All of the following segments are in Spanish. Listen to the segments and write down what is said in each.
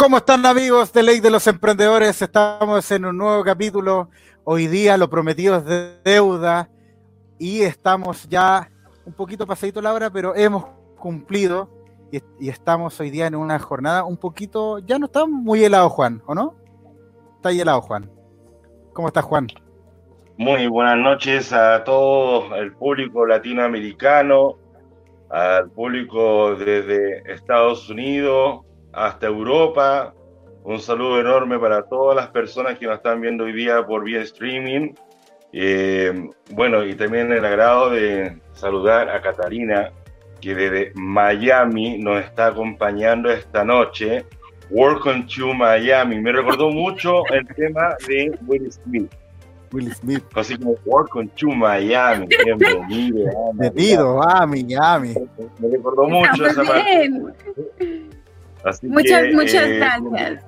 ¿Cómo están amigos de Ley de los Emprendedores? Estamos en un nuevo capítulo. Hoy día lo prometido es de deuda y estamos ya un poquito pasadito la hora, pero hemos cumplido y, estamos hoy día en una jornada un poquito, ya no está muy helado Juan, ¿o no? Está helado Juan. ¿Cómo estás Juan? Muy buenas noches a todo el público latinoamericano, al público desde Estados Unidos, hasta Europa. Un saludo enorme para todas las personas que nos están viendo hoy día por vía streaming. Eh, bueno, y también el agrado de saludar a Catalina, que desde Miami nos está acompañando esta noche. Welcome to Miami. Me recordó mucho el tema de Will Smith. Will Smith. Así como Welcome to Miami. Bienvenido. Bienvenido a Miami. Me recordó mucho esa parte muchas, muchas eh, gracias.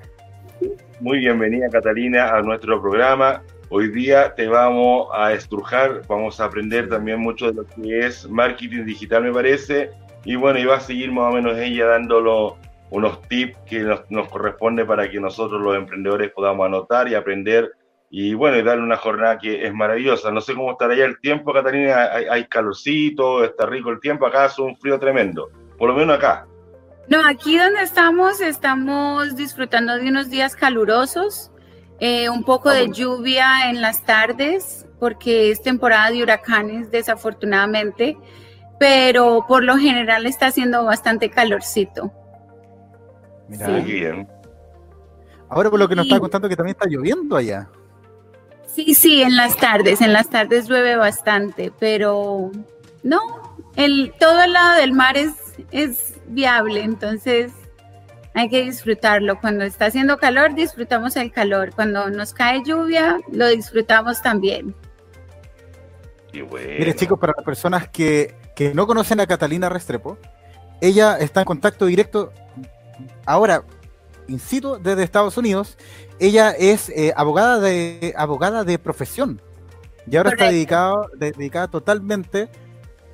Muy bienvenida, Catalina, a nuestro programa. Hoy día te vamos a estrujar, vamos a aprender también mucho de lo que es marketing digital, me parece. Y bueno, y va a seguir más o menos ella dándolo unos tips que nos, nos corresponde para que nosotros los emprendedores podamos anotar y aprender y bueno, y darle una jornada que es maravillosa. No sé cómo estará ya el tiempo, Catalina, hay, hay, calorcito, está rico el tiempo, acá hace un frío tremendo, por lo menos acá. No, aquí donde estamos, estamos disfrutando de unos días calurosos, eh, un poco de lluvia en las tardes, porque es temporada de huracanes, desafortunadamente, pero por lo general está haciendo bastante calorcito. Mira, sí. bien. Ahora por lo que nos está contando que también está lloviendo allá. Sí, sí, en las tardes, en las tardes llueve bastante, pero no, el, todo el lado del mar es, es viable, entonces hay que disfrutarlo. Cuando está haciendo calor, disfrutamos el calor. Cuando nos cae lluvia, lo disfrutamos también. Mire, chicos, para las personas que, que no conocen a Catalina Restrepo, ella está en contacto directo ahora, in situ, desde Estados Unidos. Ella es eh, abogada, de, abogada de profesión y ahora está dedicado, dedicada totalmente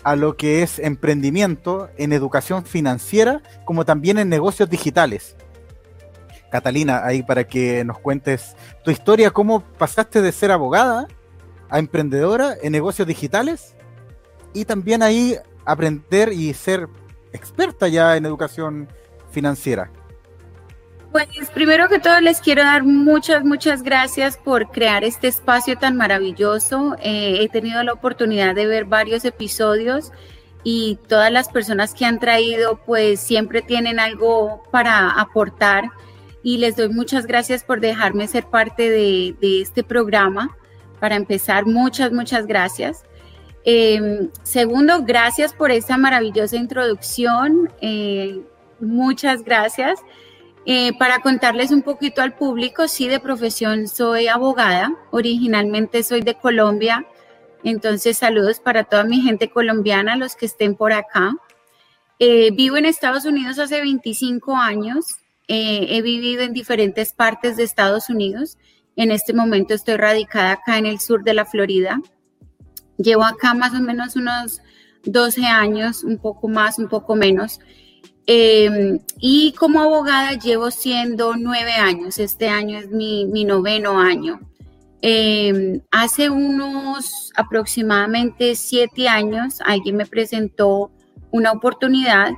a lo que es emprendimiento en educación financiera, como también en negocios digitales. Catalina, ahí para que nos cuentes tu historia, cómo pasaste de ser abogada a emprendedora en negocios digitales y también ahí aprender y ser experta ya en educación financiera. Pues primero que todo les quiero dar muchas, muchas gracias por crear este espacio tan maravilloso. Eh, he tenido la oportunidad de ver varios episodios y todas las personas que han traído pues siempre tienen algo para aportar y les doy muchas gracias por dejarme ser parte de, este programa. Para empezar, muchas, muchas gracias. Em, segundo, gracias por esta maravillosa introducción. Eh, muchas gracias. Eh, para contarles un poquito al público, sí, de profesión soy abogada, originalmente soy de Colombia, entonces saludos para toda mi gente colombiana, los que estén por acá. Eh, vivo en Estados Unidos hace 25 años, eh, he vivido en diferentes partes de Estados Unidos, en este momento estoy radicada acá en el sur de la Florida. Llevo acá más o menos unos 12 años, un poco más, un poco menos. Eh, y como abogada llevo siendo nueve años, este año es mi, noveno año. Eh, hace unos aproximadamente siete años alguien me presentó una oportunidad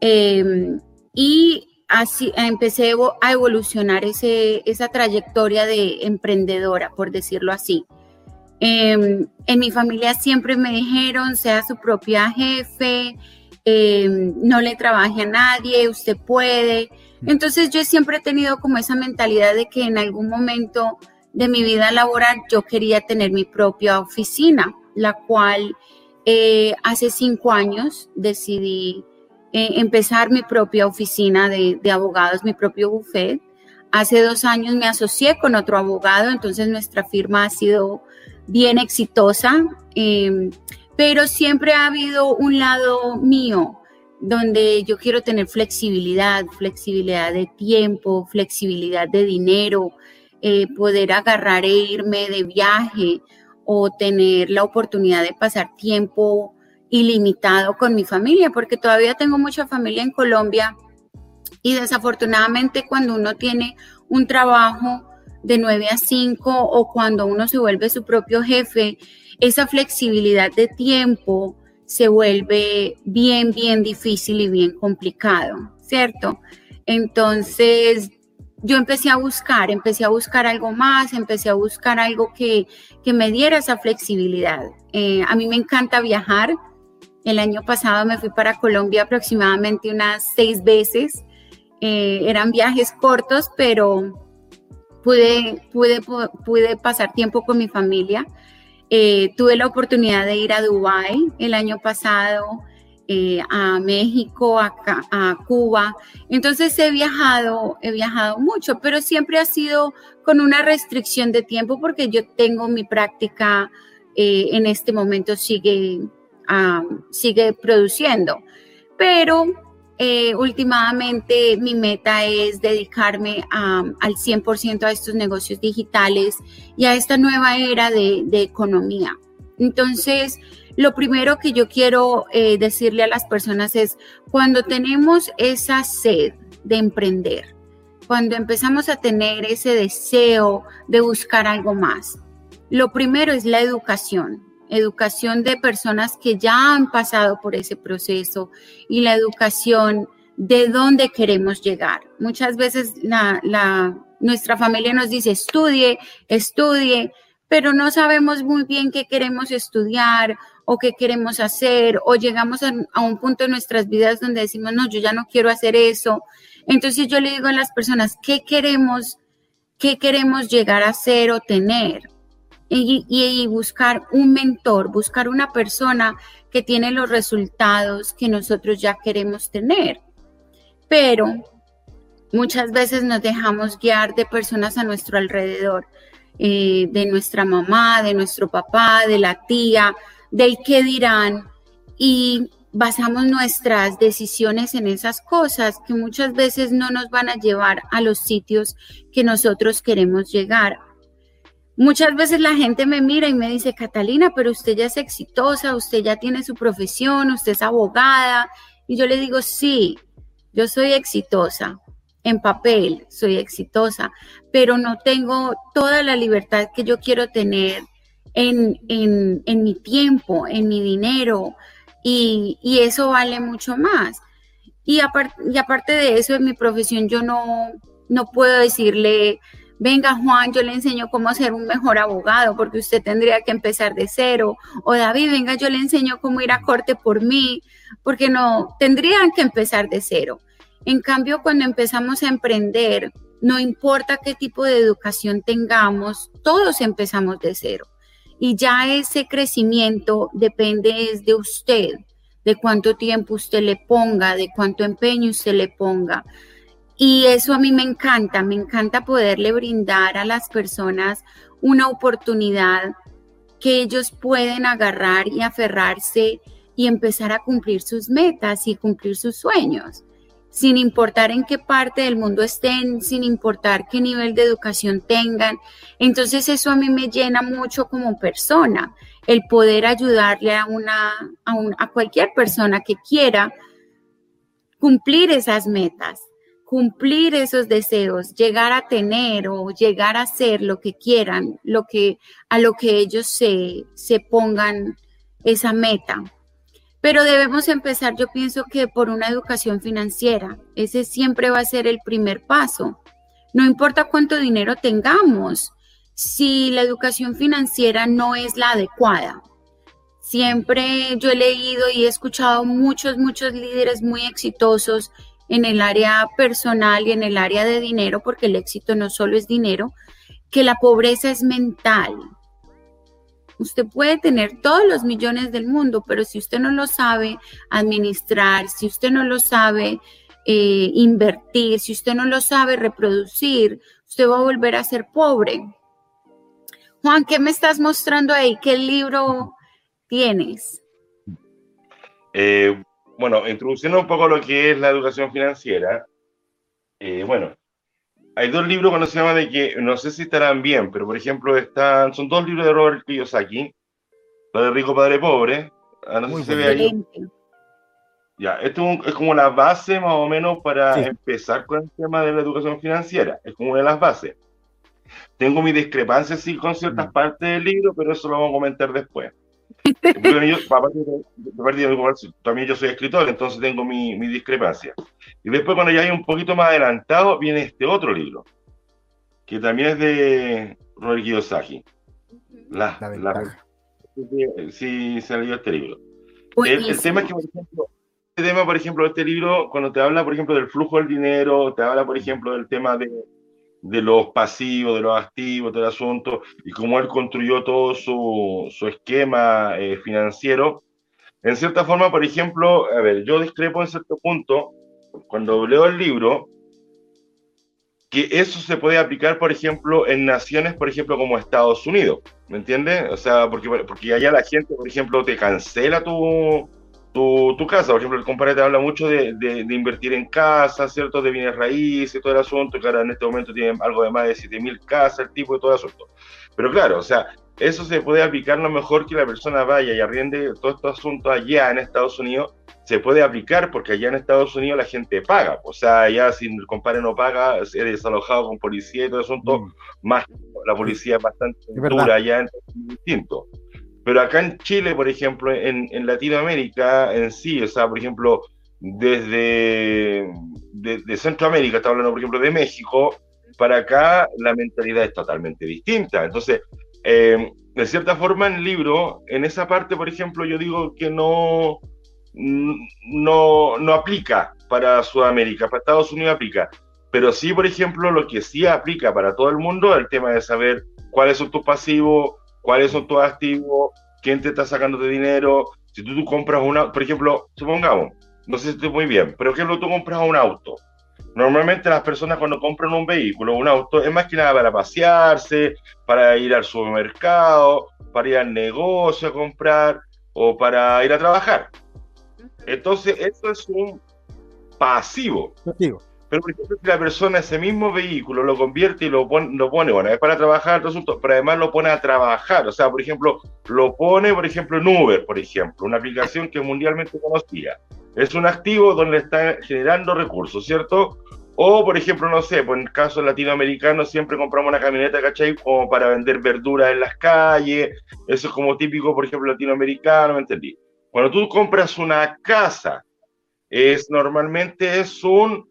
eh, y así empecé a evolucionar ese, esa trayectoria de emprendedora, por decirlo así. en mi familia siempre me dijeron, sea su propia jefe, Em, no le trabaje a nadie, usted puede. Entonces yo siempre he tenido como esa mentalidad de que en algún momento de mi vida laboral yo quería tener mi propia oficina, la cual eh, hace cinco años decidí eh, empezar mi propia oficina de, de abogados, mi propio buffet. Hace dos años me asocié con otro abogado, entonces nuestra firma ha sido bien exitosa. Eh, pero siempre ha habido un lado mío donde yo quiero tener flexibilidad, flexibilidad de tiempo, flexibilidad de dinero, eh, poder agarrar e irme de viaje o tener la oportunidad de pasar tiempo ilimitado con mi familia, porque todavía tengo mucha familia en Colombia Y desafortunadamente cuando uno tiene un trabajo de 9 a 5 o cuando uno se vuelve su propio jefe, esa flexibilidad de tiempo se vuelve bien, bien difícil y bien complicado, ¿cierto? Entonces, yo empecé a buscar, empecé a buscar algo más, empecé a buscar algo que, me diera esa flexibilidad. Eh, a mí me encanta viajar. El año pasado me fui para Colombia aproximadamente unas seis veces. Eh, eran viajes cortos, pero pude, pude, pude pasar tiempo con mi familia. Eh, tuve la oportunidad de ir a Dubái el año pasado. Eh, a México, a, Cuba. Entonces he viajado, he viajado mucho, pero siempre ha sido con una restricción de tiempo porque yo tengo mi práctica eh, en este momento sigue, sigue produciendo. Pero eh, últimamente mi meta es dedicarme al 100% a estos negocios digitales y a esta nueva era de, de economía. Entonces, lo primero que yo quiero eh, decirle a las personas es, cuando tenemos esa sed de emprender, cuando empezamos a tener ese deseo de buscar algo más, lo primero es la educación, educación de personas que ya han pasado por ese proceso y la educación de dónde queremos llegar. Muchas veces la, nuestra familia nos dice, estudie, estudie, pero no sabemos muy bien qué queremos estudiar o qué queremos hacer, o llegamos a, un punto en nuestras vidas donde decimos, no, yo ya no quiero hacer eso. Entonces yo le digo a las personas, ¿qué queremos, qué queremos llegar a hacer o tener? Y, buscar un mentor, buscar una persona que tiene los resultados que nosotros ya queremos tener. Pero muchas veces nos dejamos guiar de personas a nuestro alrededor, eh, de nuestra mamá, de nuestro papá, de la tía, del qué dirán y basamos nuestras decisiones en esas cosas que muchas veces no nos van a llevar a los sitios que nosotros queremos llegar. Muchas veces la gente me mira y me dice, Catalina, pero usted ya es exitosa, usted ya tiene su profesión, usted es abogada. Y yo le digo, sí, yo soy exitosa, en papel soy exitosa, pero no tengo toda la libertad que yo quiero tener en, mi tiempo, en mi dinero, y, eso vale mucho más. Y, y aparte de eso, en mi profesión yo no, no puedo decirle, venga Juan, yo le enseño cómo ser un mejor abogado, porque usted tendría que empezar de cero. O David, venga, yo le enseño cómo ir a corte por mí, porque no, tendrían que empezar de cero. En cambio, cuando empezamos a emprender, no importa qué tipo de educación tengamos, todos empezamos de cero y ya ese crecimiento depende de usted, de cuánto tiempo usted le ponga, de cuánto empeño usted le ponga. Y eso a mí me encanta, me encanta poderle brindar a las personas una oportunidad que ellos pueden agarrar y aferrarse y empezar a cumplir sus metas y cumplir sus sueños sin importar en qué parte del mundo estén, sin importar qué nivel de educación tengan. Entonces eso a mí me llena mucho como persona, el poder ayudarle a, una, a, a cualquier persona que quiera cumplir esas metas, cumplir esos deseos, llegar a tener o llegar a ser lo que quieran, lo que, a lo que ellos se, se pongan esa meta. Pero debemos empezar, yo pienso que por una educación financiera. Ese siempre va a ser el primer paso. No importa cuánto dinero tengamos, si la educación financiera no es la adecuada. Siempre yo he leído y he escuchado muchos, muchos líderes muy exitosos en el área personal y en el área de dinero, porque el éxito no solo es dinero, que la pobreza es mental, Usted puede tener todos los millones del mundo, pero si usted no lo sabe administrar, si usted no lo sabe eh, invertir, si usted no lo sabe reproducir, usted va a volver a ser pobre. Juan, ¿qué me estás mostrando ahí? ¿Qué libro tienes? Eh, bueno, introduciendo un poco lo que es la educación financiera, eh, bueno, hay dos libros cuando se llama de que, no sé si estarán bien, pero por ejemplo, están, son dos libros de Robert Kiyosaki, lo de Rico Padre Pobre, ah, no sé si se ve ahí. Ya, esto es, como la base más o menos para empezar con el tema de la educación financiera. Es como una de las bases. Tengo mis discrepancias sí con ciertas mm. partes del libro, pero eso lo vamos a comentar después. También yo soy escritor, entonces tengo mi, mi, discrepancia. Y después cuando ya hay un poquito más adelantado, viene este otro libro, que también es de Robert Kiyosaki. La, la, sí, se leyó este libro. El, tema es que, por ejemplo, este tema, por ejemplo, este libro, cuando te habla, por ejemplo, del flujo del dinero, te habla, por ejemplo, del tema de, de los pasivos, de los activos, del asunto, y cómo él construyó todo su, su esquema eh, financiero. En cierta forma, por ejemplo, a ver, yo discrepo en cierto punto, cuando leo el libro, que eso se puede aplicar, por ejemplo, en naciones, por ejemplo, como Estados Unidos, ¿me entiendes? O sea, porque, porque allá la gente, por ejemplo, te cancela tu, tu, casa. Por ejemplo, el compadre te habla mucho de, de, invertir en casa, ¿cierto? De bienes raíces, todo el asunto, que ahora en este momento tiene algo de más de 7.000 casas, el tipo y todo el asunto. Pero claro, o sea, eso se puede aplicar lo mejor que la persona vaya y arriende todo este asunto allá en Estados Unidos, se puede aplicar porque allá en Estados Unidos la gente paga. O sea, allá si el compadre no paga, es desalojado con policía y todo el asunto, mm. más la policía es bastante dura allá, en distinto. Pero acá en Chile, por ejemplo, en, en Latinoamérica en sí, o sea, por ejemplo, desde de, Centroamérica, está hablando, por ejemplo, de México, para acá la mentalidad es totalmente distinta. Entonces, eh, de cierta forma, en el libro, en esa parte, por ejemplo, yo digo que no, no, no aplica para Sudamérica, para Estados Unidos aplica. Pero sí, por ejemplo, lo que sí aplica para todo el mundo el tema de saber cuáles son tus pasivos, cuáles son tus activos, quién te está sacando de dinero. Si tú, tú compras una, por ejemplo, supongamos, no sé si estoy muy bien, pero ejemplo, tú compras un auto. Normalmente las personas cuando compran un vehículo, un auto, es más que nada para pasearse, para ir al supermercado, para ir al negocio a comprar o para ir a trabajar. Entonces, eso es un pasivo. Pasivo. Pero si la persona ese mismo vehículo lo convierte y lo pone, lo pone bueno, es para trabajar, pero además lo pone a trabajar. O sea, por ejemplo, lo pone, por ejemplo, en Uber, por ejemplo, una aplicación que es mundialmente conocida. Es un activo donde está generando recursos, ¿cierto? O, por ejemplo, no sé, pues en el caso latinoamericano siempre compramos una camioneta, ¿cachai? Como para vender verduras en las calles. Eso es como típico, por ejemplo, latinoamericano, ¿me entendí? Cuando tú compras una casa, es normalmente es un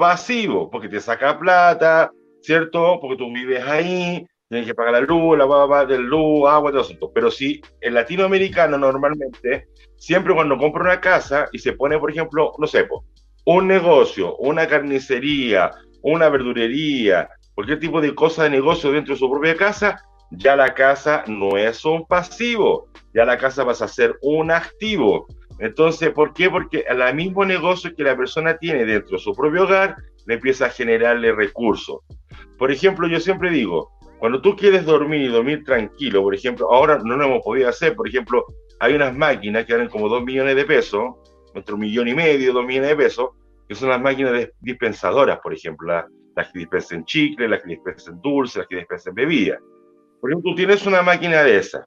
pasivo, porque te saca plata, ¿cierto? Porque tú vives ahí, tienes que pagar la luz, la agua, del luz, agua, todo eso. Pero si el latinoamericano normalmente, siempre cuando compra una casa y se pone, por ejemplo, no sé, un negocio, una carnicería, una verdurería, cualquier tipo de cosa de negocio dentro de su propia casa, ya la casa no es un pasivo, ya la casa vas a ser un activo. Entonces, ¿por qué? Porque al mismo negocio que la persona tiene dentro de su propio hogar, le empieza a generarle recursos. Por ejemplo, yo siempre digo, cuando tú quieres dormir y dormir tranquilo, por ejemplo, ahora no lo hemos podido hacer, por ejemplo, hay unas máquinas que valen como 2 millones de pesos, nuestro millón y medio, 2 millones de pesos, que son las máquinas dispensadoras, por ejemplo, las, las que dispensan chicle, las que dispensan dulce, las que dispensan bebida. Por ejemplo, tú tienes una máquina de esa,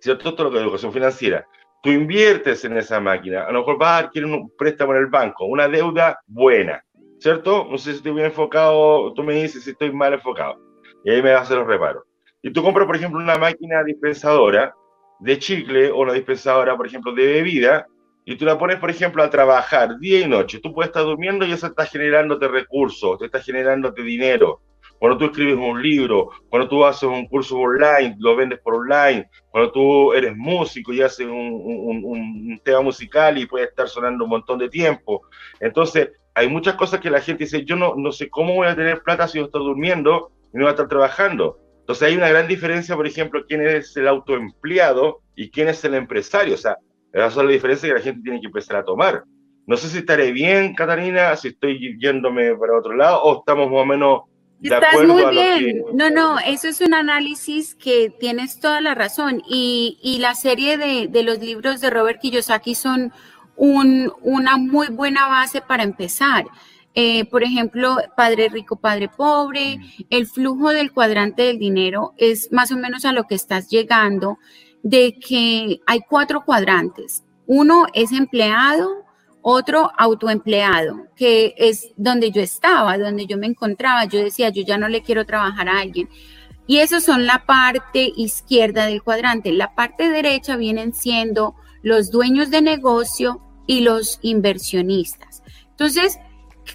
¿cierto? Esto es lo que es educación financiera tú inviertes en esa máquina, a lo mejor vas a adquirir un préstamo en el banco, una deuda buena, ¿cierto? No sé si estoy bien enfocado, tú me dices si estoy mal enfocado, y ahí me vas a hacer los reparos. Y tú compras, por ejemplo, una máquina dispensadora de chicle o una dispensadora, por ejemplo, de bebida, y tú la pones, por ejemplo, a trabajar día y noche. Tú puedes estar durmiendo y eso está generándote recursos, te está generándote dinero cuando tú escribes un libro, cuando tú haces un curso online, lo vendes por online, cuando tú eres músico y haces un, tema musical y puede estar sonando un montón de tiempo. Entonces, hay muchas cosas que la gente dice, yo no, no sé cómo voy a tener plata si yo estoy durmiendo y no voy a estar trabajando. Entonces hay una gran diferencia, por ejemplo, quién es el autoempleado y quién es el empresario. O sea, esa es la diferencia que la gente tiene que empezar a tomar. No sé si estaré bien, Catalina, si estoy yéndome para otro lado o estamos más o menos Estás muy bien. No, no, eso es un análisis que tienes toda la razón. Y, y la serie de, de, los libros de Robert Kiyosaki son un, una muy buena base para empezar. Eh, por ejemplo, Padre Rico, Padre Pobre, mm. el flujo del cuadrante del dinero es más o menos a lo que estás llegando, de que hay cuatro cuadrantes. Uno es empleado, otro autoempleado, que es donde yo estaba, donde yo me encontraba. Yo decía, yo ya no le quiero trabajar a alguien. Y eso son la parte izquierda del cuadrante. La parte derecha vienen siendo los dueños de negocio y los inversionistas. Entonces,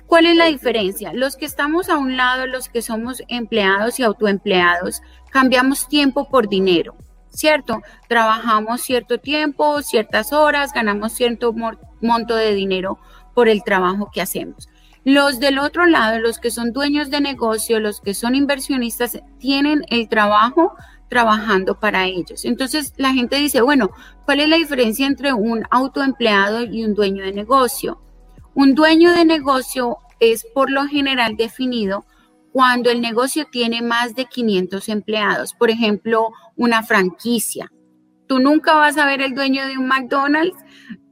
¿cuál es la diferencia? Los que estamos a un lado, los que somos empleados y autoempleados, cambiamos tiempo por dinero. ¿cierto? Trabajamos cierto tiempo, ciertas horas, ganamos cierto monto de dinero por el trabajo que hacemos. Los del otro lado, los que son dueños de negocio, los que son inversionistas, tienen el trabajo trabajando para ellos. Entonces la gente dice, bueno, ¿cuál es la diferencia entre un autoempleado y un dueño de negocio? Un dueño de negocio es por lo general definido cuando el negocio tiene más de 500 empleados. Por ejemplo, una franquicia. Tú nunca vas a ver el dueño de un McDonald's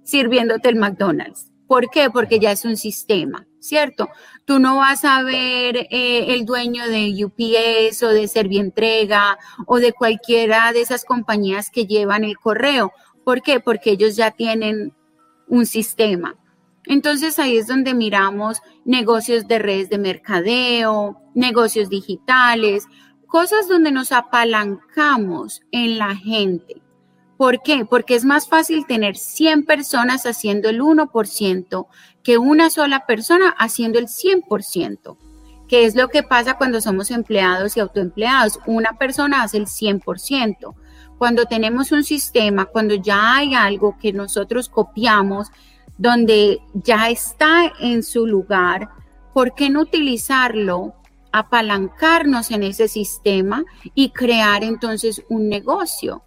sirviéndote el McDonald's. ¿Por qué? Porque ya es un sistema, ¿cierto? Tú no vas a ver eh, el dueño de UPS o de Servientrega o de cualquiera de esas compañías que llevan el correo. ¿Por qué? Porque ellos ya tienen un sistema. Entonces ahí es donde miramos negocios de redes de mercadeo, negocios digitales, cosas donde nos apalancamos en la gente. ¿Por qué? Porque es más fácil tener 100 personas haciendo el 1% que una sola persona haciendo el 100%, que es lo que pasa cuando somos empleados y autoempleados. Una persona hace el 100%. Cuando tenemos un sistema, cuando ya hay algo que nosotros copiamos, donde ya está en su lugar, ¿por qué no utilizarlo apalancarnos en ese sistema y crear entonces un negocio.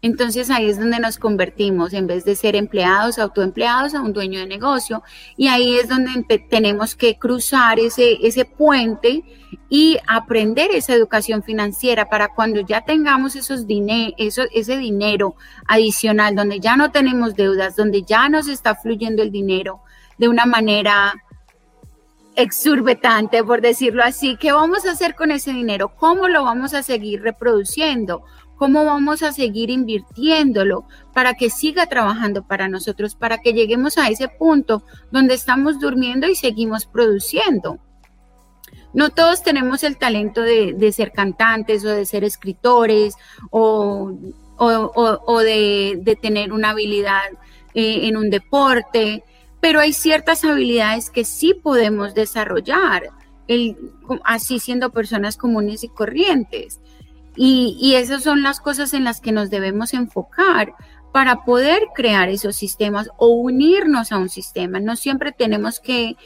Entonces ahí es donde nos convertimos, en vez de ser empleados, autoempleados, a un dueño de negocio. Y ahí es donde tenemos que cruzar ese, ese puente y aprender esa educación financiera para cuando ya tengamos esos eso, ese dinero adicional, donde ya no tenemos deudas, donde ya nos está fluyendo el dinero de una manera exurbitante, por decirlo así. ¿Qué vamos a hacer con ese dinero? ¿Cómo lo vamos a seguir reproduciendo? ¿Cómo vamos a seguir invirtiéndolo para que siga trabajando para nosotros, para que lleguemos a ese punto donde estamos durmiendo y seguimos produciendo? No todos tenemos el talento de, ser cantantes o de ser escritores o, de, tener una habilidad eh, en un deporte pero hay ciertas habilidades que sí podemos desarrollar, así siendo personas comunes y corrientes. Y, esas son las cosas en las que nos debemos enfocar para poder crear esos sistemas o unirnos a un sistema. No siempre tenemos que,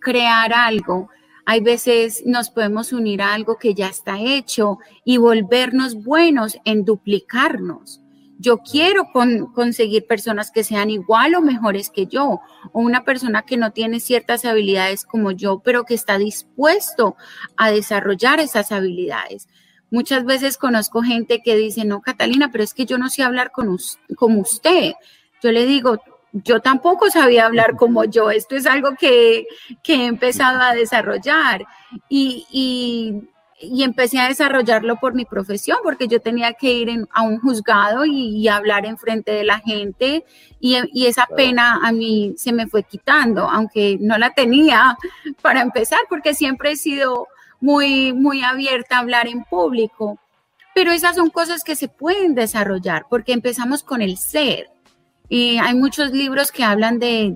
crear algo. Hay veces nos podemos unir a algo que ya está hecho y volvernos buenos en duplicarnos. Yo quiero conseguir personas que sean igual o mejores que yo, o una persona que no tiene ciertas habilidades como yo, pero que está dispuesto a desarrollar esas habilidades. Muchas veces conozco gente que dice, no, Catalina, pero es que yo no sé hablar con como usted. Yo le digo, yo tampoco sabía hablar como yo. Esto es algo que, que he empezado a desarrollar. Y, y y empecé a desarrollarlo por mi profesión, porque yo tenía que ir a un juzgado y, hablar en frente de la gente y, y, esa pena a mí se me fue quitando, aunque no la tenía para empezar, porque siempre he sido muy, muy abierta a hablar en público. Pero esas son cosas que se pueden desarrollar, porque empezamos con el ser. Y hay muchos libros que hablan de,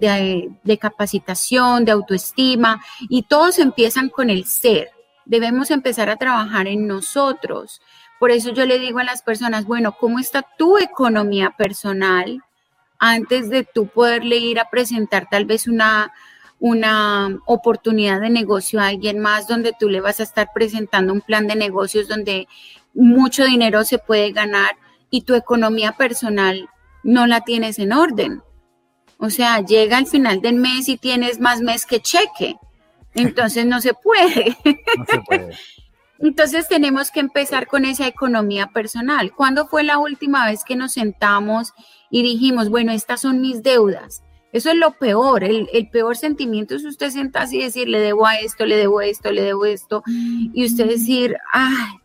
de, capacitación, de autoestima, y todos empiezan con el ser debemos empezar a trabajar en nosotros. Por eso yo le digo a las personas, bueno, ¿cómo está tu economía personal antes de tú poderle ir a presentar tal vez una, una oportunidad de negocio a alguien más donde tú le vas a estar presentando un plan de negocios donde mucho dinero se puede ganar y tu economía personal no la tienes en orden? O sea, llega al final del mes y tienes más mes que cheque. Entonces no se puede. No se puede. Entonces tenemos que empezar con esa economía personal. ¿Cuándo fue la última vez que nos sentamos y dijimos, bueno, estas son mis deudas? Eso es lo peor. El, peor sentimiento es usted sentarse y decir, le debo a esto, le debo esto, le debo esto. Y usted decir, ay,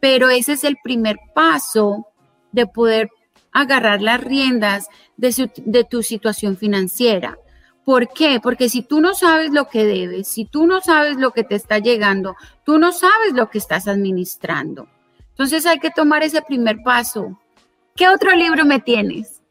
pero ese es el primer paso de poder agarrar las riendas de, tu situación financiera. ¿Por qué? Porque si tú no sabes lo que debes, si tú no sabes lo que te está llegando, tú no sabes lo que estás administrando. Entonces hay que tomar ese primer paso. ¿Qué otro libro me tienes?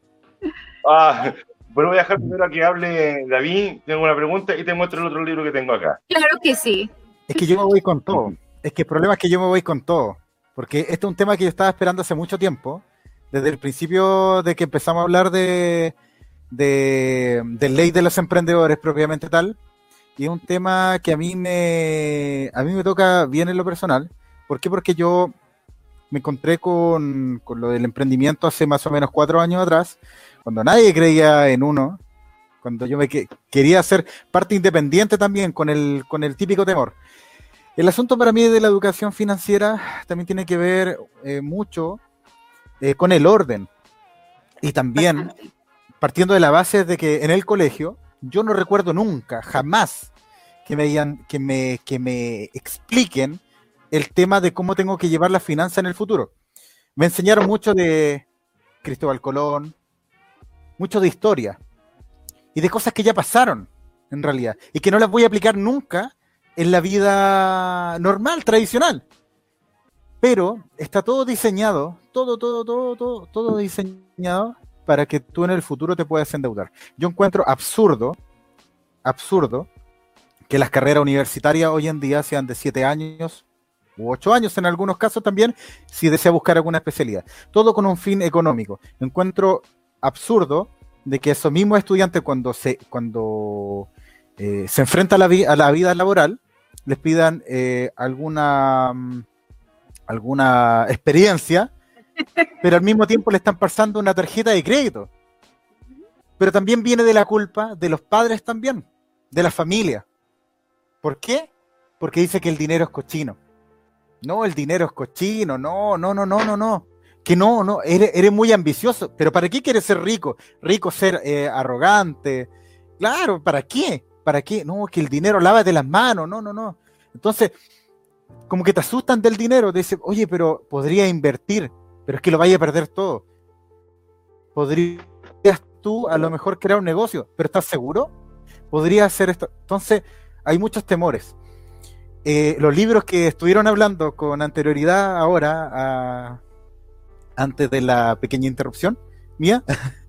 Ah, bueno, voy a dejar primero a que hable David. Tengo una pregunta y te muestro el otro libro que tengo acá. Claro que sí. Es que yo me voy con todo. Es que el problema es que yo me voy con todo. Porque este es un tema que yo estaba esperando hace mucho tiempo. Desde el principio de que empezamos a hablar de, de, ley de los emprendedores propiamente tal. Y es un tema que a mí me, a mí me toca bien en lo personal. ¿Por qué? Porque yo me encontré con, con lo del emprendimiento hace más o menos cuatro años atrás, cuando nadie creía en uno, cuando yo me quería ser parte independiente también, con el, con el típico temor. El asunto para mí de la educación financiera también tiene que ver eh, mucho eh, con el orden. Y también partiendo de la base de que en el colegio yo no recuerdo nunca, jamás, que me, que me, que me expliquen el tema de cómo tengo que llevar la finanza en el futuro. Me enseñaron mucho de Cristóbal Colón, mucho de historia y de cosas que ya pasaron, en realidad, y que no las voy a aplicar nunca en la vida normal, tradicional. Pero está todo diseñado, todo, todo, todo, todo, todo diseñado para que tú en el futuro te puedas endeudar. Yo encuentro absurdo, absurdo, que las carreras universitarias hoy en día sean de siete años u ocho años en algunos casos también, si desea buscar alguna especialidad. Todo con un fin económico. Encuentro absurdo de que esos mismos estudiantes cuando se, cuando eh, se enfrenta a la, a la, vida laboral, les pidan eh, alguna, mm, alguna experiencia, pero al mismo tiempo le están pasando una tarjeta de crédito. Pero también viene de la culpa de los padres también, de la familia. ¿Por qué? Porque dice que el dinero es cochino. No, el dinero es cochino, no, no, no, no, no, no. Que no, no, eres, muy ambicioso. Pero ¿para qué quieres ser rico? Rico ser eh, arrogante. Claro, ¿para qué? ¿Para qué? No, que el dinero lava de las manos, no, no, no. Entonces, como que te asustan del dinero, te dicen, oye, pero podría invertir, pero es que lo vaya a perder todo. Podrías tú a lo mejor crear un negocio, pero ¿estás seguro? Podría hacer esto. Entonces, hay muchos temores. Eh, los libros que estuvieron hablando con anterioridad ahora, antes de la pequeña interrupción mía,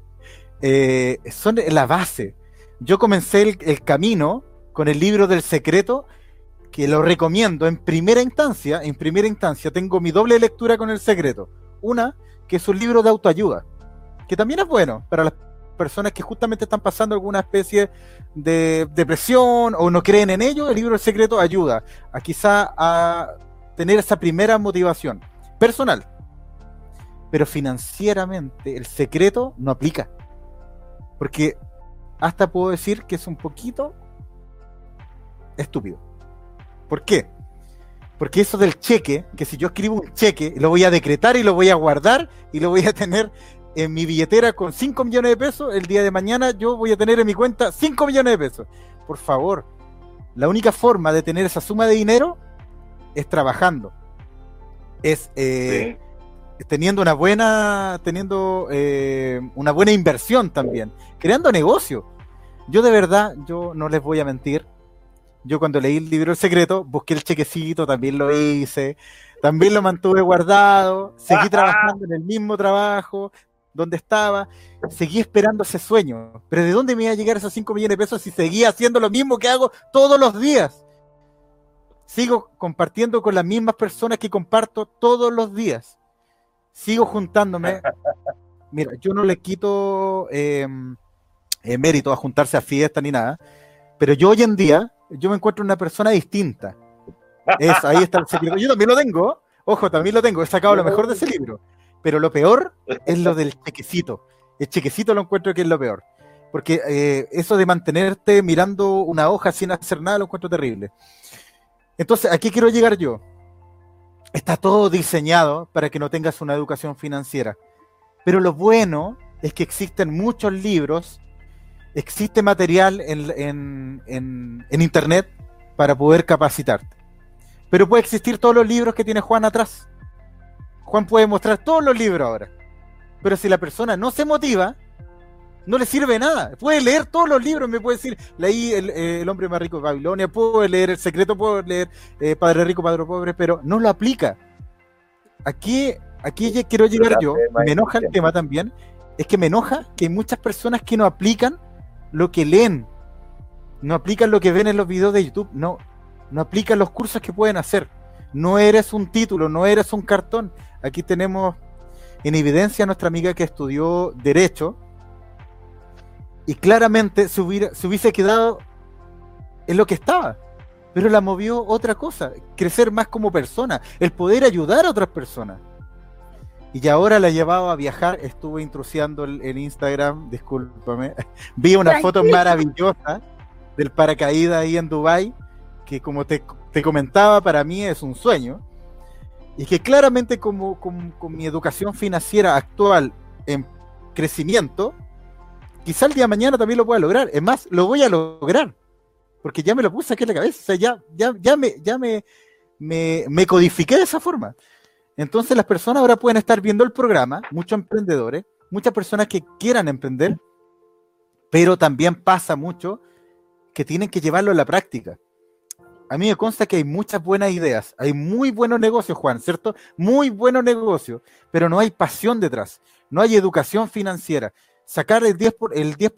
eh, son la base yo comencé el, camino con el libro del secreto, que lo recomiendo en primera instancia. En primera instancia tengo mi doble lectura con el secreto. Una, que es un libro de autoayuda, que también es bueno para las personas que justamente están pasando alguna especie de depresión o no creen en ello, el libro del secreto ayuda a quizá a tener esa primera motivación personal. Pero financieramente el secreto no aplica. Porque hasta puedo decir que es un poquito estúpido. ¿Por qué? Porque eso del cheque, que si yo escribo un cheque, lo voy a decretar y lo voy a guardar y lo voy a tener en mi billetera con 5 millones de pesos, el día de mañana yo voy a tener en mi cuenta 5 millones de pesos. Por favor, la única forma de tener esa suma de dinero es trabajando. Es eh, teniendo una buena, teniendo eh, una buena inversión también, creando negocio. Yo de verdad, yo no les voy a mentir. Yo cuando leí el libro El Secreto, busqué el chequecito, también lo hice, también lo mantuve guardado, seguí trabajando en el mismo trabajo donde estaba, seguí esperando ese sueño. Pero ¿de dónde me iba a llegar esos 5 millones de pesos si seguía haciendo lo mismo que hago todos los días? Sigo compartiendo con las mismas personas que comparto todos los días. Sigo juntándome. Mira, yo no le quito eh, eh, mérito a juntarse a fiestas ni nada, pero yo hoy en día, yo me encuentro una persona distinta. Ahí está el secreto. Yo también lo tengo, ojo, también lo tengo, he sacado lo mejor de ese libro, pero lo peor es lo del chequecito. El chequecito lo encuentro que es lo peor. Porque eh, eso de mantenerte mirando una hoja sin hacer nada lo encuentro terrible. Entonces, ¿a qué quiero llegar yo? Está todo diseñado para que no tengas una educación financiera. Pero lo bueno es que existen muchos libros existe material en, internet para poder capacitarte. Pero puede existir todos los libros que tiene Juan atrás. Juan puede mostrar todos los libros ahora. Pero si la persona no se motiva, no le sirve nada. Puede leer todos los libros, me puede decir, leí El, hombre más rico de Babilonia, puedo leer El secreto, puedo leer eh, Padre rico, Padre pobre, pero no lo aplica. Aquí, aquí quiero llegar yo, me enoja el tema también, es que me enoja que hay muchas personas que no aplican lo que leen, no aplican lo que ven en los videos de YouTube, no, no aplican los cursos que pueden hacer. No eres un título, no eres un cartón. Aquí tenemos en evidencia a nuestra amiga que estudió Derecho y claramente se, hubiese quedado en lo que estaba, pero la movió otra cosa, crecer más como persona, el poder ayudar a otras personas. Y ahora la llevaba a viajar, estuve intrusiando el, Instagram, discúlpame, vi una foto maravillosa del paracaídas ahí en Dubai que como te, comentaba, para mí es un sueño, y que claramente como, con mi educación financiera actual en crecimiento, quizá el día de mañana también lo pueda lograr. Es más, lo voy a lograr, porque ya me lo puse aquí en la cabeza, o sea, ya, ya, ya, me, ya me, me, me codifiqué de esa forma. Entonces las personas ahora pueden estar viendo el programa, muchos emprendedores, muchas personas que quieran emprender, pero también pasa mucho que tienen que llevarlo a la práctica a mí me consta que hay muchas buenas ideas, hay muy buenos negocios, Juan, ¿cierto? Muy buenos negocios, pero no hay pasión detrás, no hay educación financiera. Sacar el 10%, el 10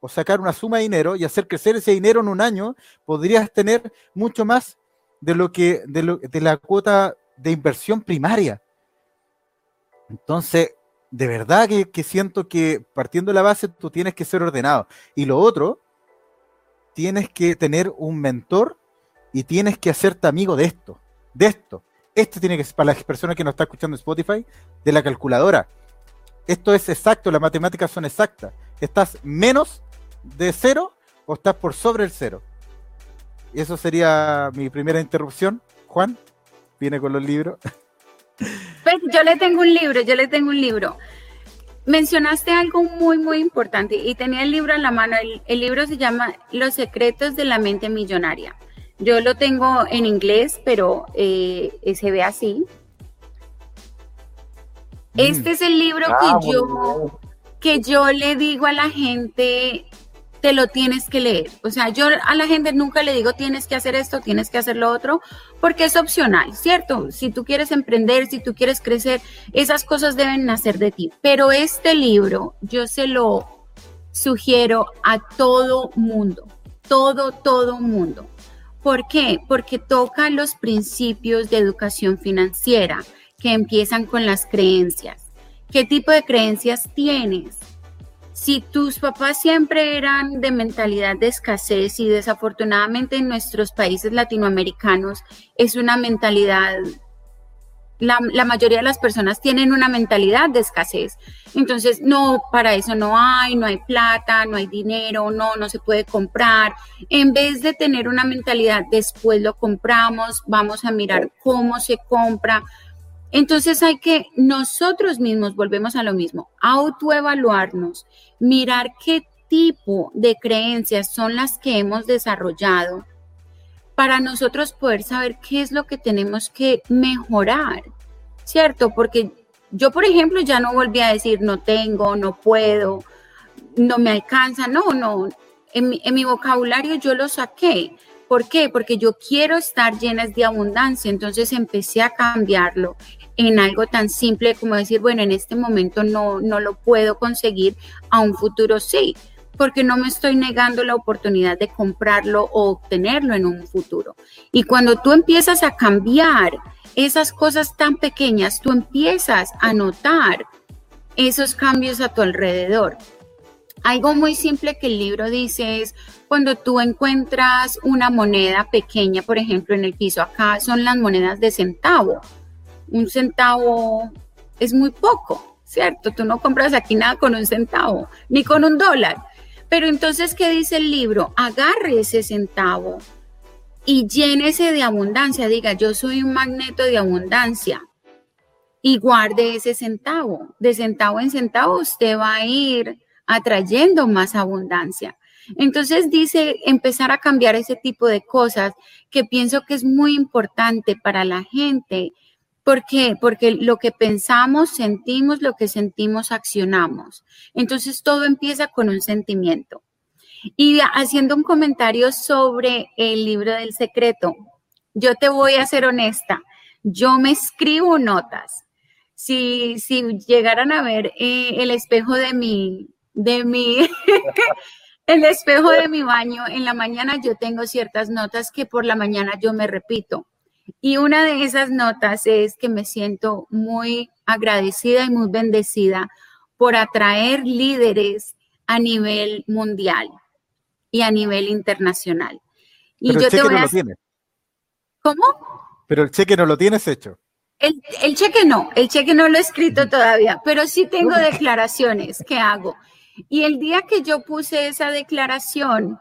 o sacar una suma de dinero y hacer crecer ese dinero en un año, podrías tener mucho más de lo que de, la cuota de inversión primaria. Entonces, de verdad que, que, siento que partiendo de la base tú tienes que ser ordenado. Y lo otro, tienes que tener un mentor y tienes que hacerte amigo de esto, de esto. Esto tiene que ser para las personas que nos están escuchando en Spotify, de la calculadora. Esto es exacto, las matemáticas son exactas. ¿Estás menos de cero o estás por sobre el cero? Y eso sería mi primera interrupción. Juan, viene con los libros. Pues yo le tengo un libro, yo le tengo un libro. Mencionaste algo muy, muy importante y tenía el libro en la mano. el libro se llama Los secretos de la mente millonaria. Yo lo tengo en inglés, pero eh, se ve así. Este es el libro ah, que yo que yo le digo a la gente, te lo tienes que leer. O sea, yo a la gente nunca le digo tienes que hacer esto, tienes que hacer lo otro, porque es opcional, ¿cierto? Si tú quieres emprender, si tú quieres crecer, esas cosas deben nacer de ti. Pero este libro yo se lo sugiero a todo mundo, todo, todo mundo. ¿Por qué? Porque toca los principios de educación financiera empiezan con las creencias. ¿Qué tipo de creencias tienes? Si tus papás siempre eran de mentalidad de escasez y desafortunadamente en nuestros países latinoamericanos es una mentalidad la, mayoría de las personas tienen una mentalidad de escasez. Entonces, no, para eso no hay, no hay plata, no hay dinero, no, no se puede comprar. En vez de tener una mentalidad, después lo compramos, vamos a mirar cómo se compra. Entonces hay que nosotros mismos, volvemos a lo mismo, autoevaluarnos, mirar qué tipo de creencias son las que hemos desarrollado para nosotros poder saber qué es lo que tenemos que mejorar, ¿cierto? Porque yo, por ejemplo, ya no volví a decir no tengo, no puedo, no me alcanza, no, no. En mi, vocabulario yo lo saqué. ¿Por qué? Porque yo quiero estar llena de abundancia. Entonces empecé a cambiarlo en algo tan simple como decir, bueno, en este momento no, no lo puedo conseguir, a un futuro sí porque no me estoy negando la oportunidad de comprarlo o obtenerlo en un futuro. Y cuando tú empiezas a cambiar esas cosas tan pequeñas, tú empiezas a notar esos cambios a tu alrededor. Algo muy simple que el libro dice es cuando tú encuentras una moneda pequeña, por ejemplo, en el piso, acá son las monedas de centavo. Un centavo es muy poco, ¿cierto? Tú no compras aquí nada con un centavo, ni con un dólar. Pero entonces, ¿qué dice el libro? Agarre ese centavo y llénese de abundancia. Diga, yo soy un magneto de abundancia y guarde ese centavo. De centavo en centavo usted va a ir atrayendo más abundancia. Entonces dice empezar a cambiar ese tipo de cosas que pienso que es muy importante para la gente ¿Por qué? Porque lo que pensamos, sentimos, lo que sentimos, accionamos. Entonces todo empieza con un sentimiento. Y haciendo un comentario sobre el libro del secreto, yo te voy a ser honesta, yo me escribo notas. Si, si llegaran a ver eh, el espejo de mi, de mi, el espejo de mi baño, en la mañana yo tengo ciertas notas que por la mañana yo me repito. Y una de esas notas es que me siento muy agradecida y muy bendecida por atraer líderes a nivel mundial y a nivel internacional. Y Pero yo el cheque no lo tienes. ¿Cómo? Pero el cheque no lo tienes hecho. El, el, cheque no, el cheque no lo he escrito todavía, pero sí tengo declaraciones que hago. Y el día que yo puse esa declaración,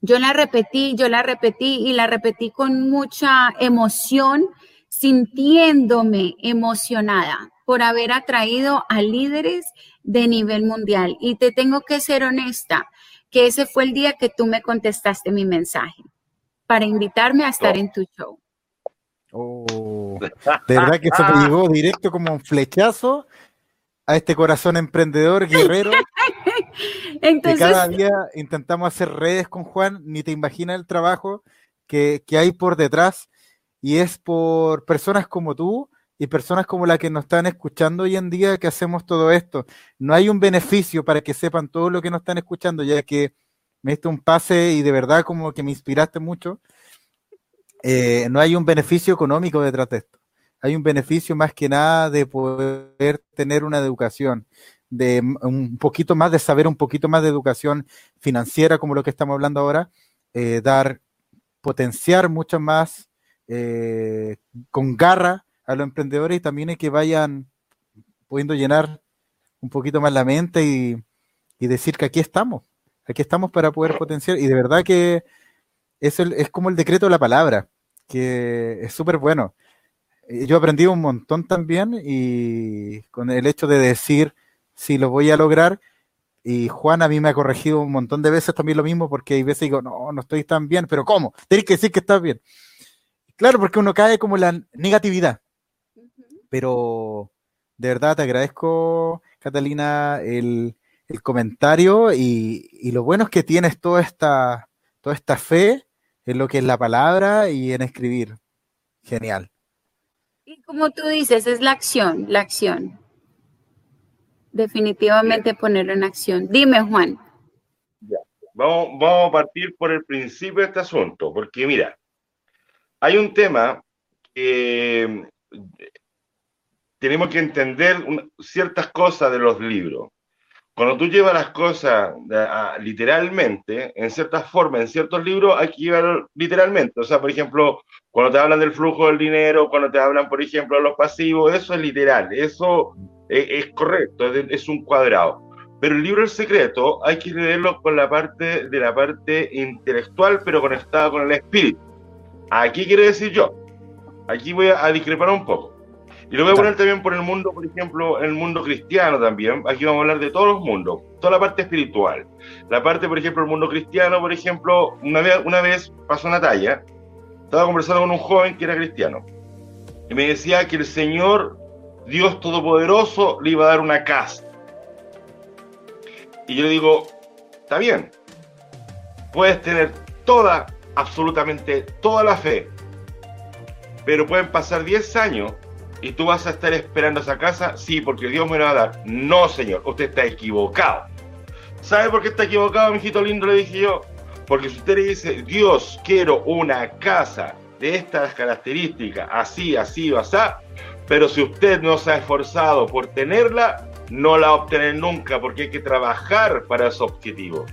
yo la repetí, yo la repetí y la repetí con mucha emoción, sintiéndome emocionada por haber atraído a líderes de nivel mundial. Y te tengo que ser honesta, que ese fue el día que tú me contestaste mi mensaje para invitarme a estar en tu show. Oh, de verdad que eso me llegó directo como un flechazo a este corazón emprendedor, guerrero. Entonces, cada día intentamos hacer redes con Juan, ni te imaginas el trabajo que, hay por detrás, y es por personas como tú y personas como la que nos están escuchando hoy en día que hacemos todo esto. No hay un beneficio para que sepan todo lo que nos están escuchando, ya que me diste un pase y de verdad como que me inspiraste mucho. Eh, no hay un beneficio económico detrás de esto hay un beneficio más que nada de poder tener una educación, de un poquito más, de saber un poquito más de educación financiera, como lo que estamos hablando ahora, eh, dar, potenciar mucho más eh, con garra a los emprendedores y también es que vayan pudiendo llenar un poquito más la mente y, y decir que aquí estamos, aquí estamos para poder potenciar y de verdad que es, el, es como el decreto de la palabra, que es súper bueno. Eh, yo he aprendido un montón también y con el hecho de decir si lo voy a lograr. Y Juan a mí me ha corregido un montón de veces también lo mismo porque hay veces digo, no, no estoy tan bien, pero ¿cómo? Tienes que decir que estás bien. Claro, porque uno cae como la negatividad. Pero de verdad te agradezco, Catalina, el, comentario y, y, lo bueno es que tienes toda esta, toda esta fe en lo que es la palabra y en escribir. Genial. Y como tú dices, es la acción, la acción. Definitivamente ponerlo en acción. Dime, Juan. Vamos, vamos a partir por el principio de este asunto, porque mira, hay un tema que tenemos que entender ciertas cosas de los libros. Cuando tú llevas las cosas literalmente, en ciertas formas, en ciertos libros, hay que llevarlo literalmente. O sea, por ejemplo, cuando te hablan del flujo del dinero, cuando te hablan, por ejemplo, de los pasivos, eso es literal, eso es, correcto, es, un cuadrado. Pero el libro El Secreto hay que leerlo con la parte de la parte intelectual, pero conectada con el espíritu. Aquí quiere decir yo. Aquí voy a, discrepar un poco. Y lo voy a poner también por el mundo, por ejemplo, el mundo cristiano también. Aquí vamos a hablar de todos los mundos, toda la parte espiritual. La parte, por ejemplo, el mundo cristiano, por ejemplo, una vez, una vez pasó una talla estaba conversando con un joven que era cristiano y me decía que el Señor, Dios Todopoderoso, le iba a dar una casa. Y yo le digo, está bien, puedes tener toda, absolutamente toda la fe, pero pueden pasar 10 años y tú vas a estar esperando esa casa, sí, porque Dios me la va a dar. No, señor, usted está equivocado. ¿Sabe por qué está equivocado, mijito lindo? Le dije yo. Porque si usted le dice, Dios, quiero una casa de estas características, así, así o así, pero si usted no se ha esforzado por tenerla, no la obtener nunca, porque hay que trabajar para ese objetivo.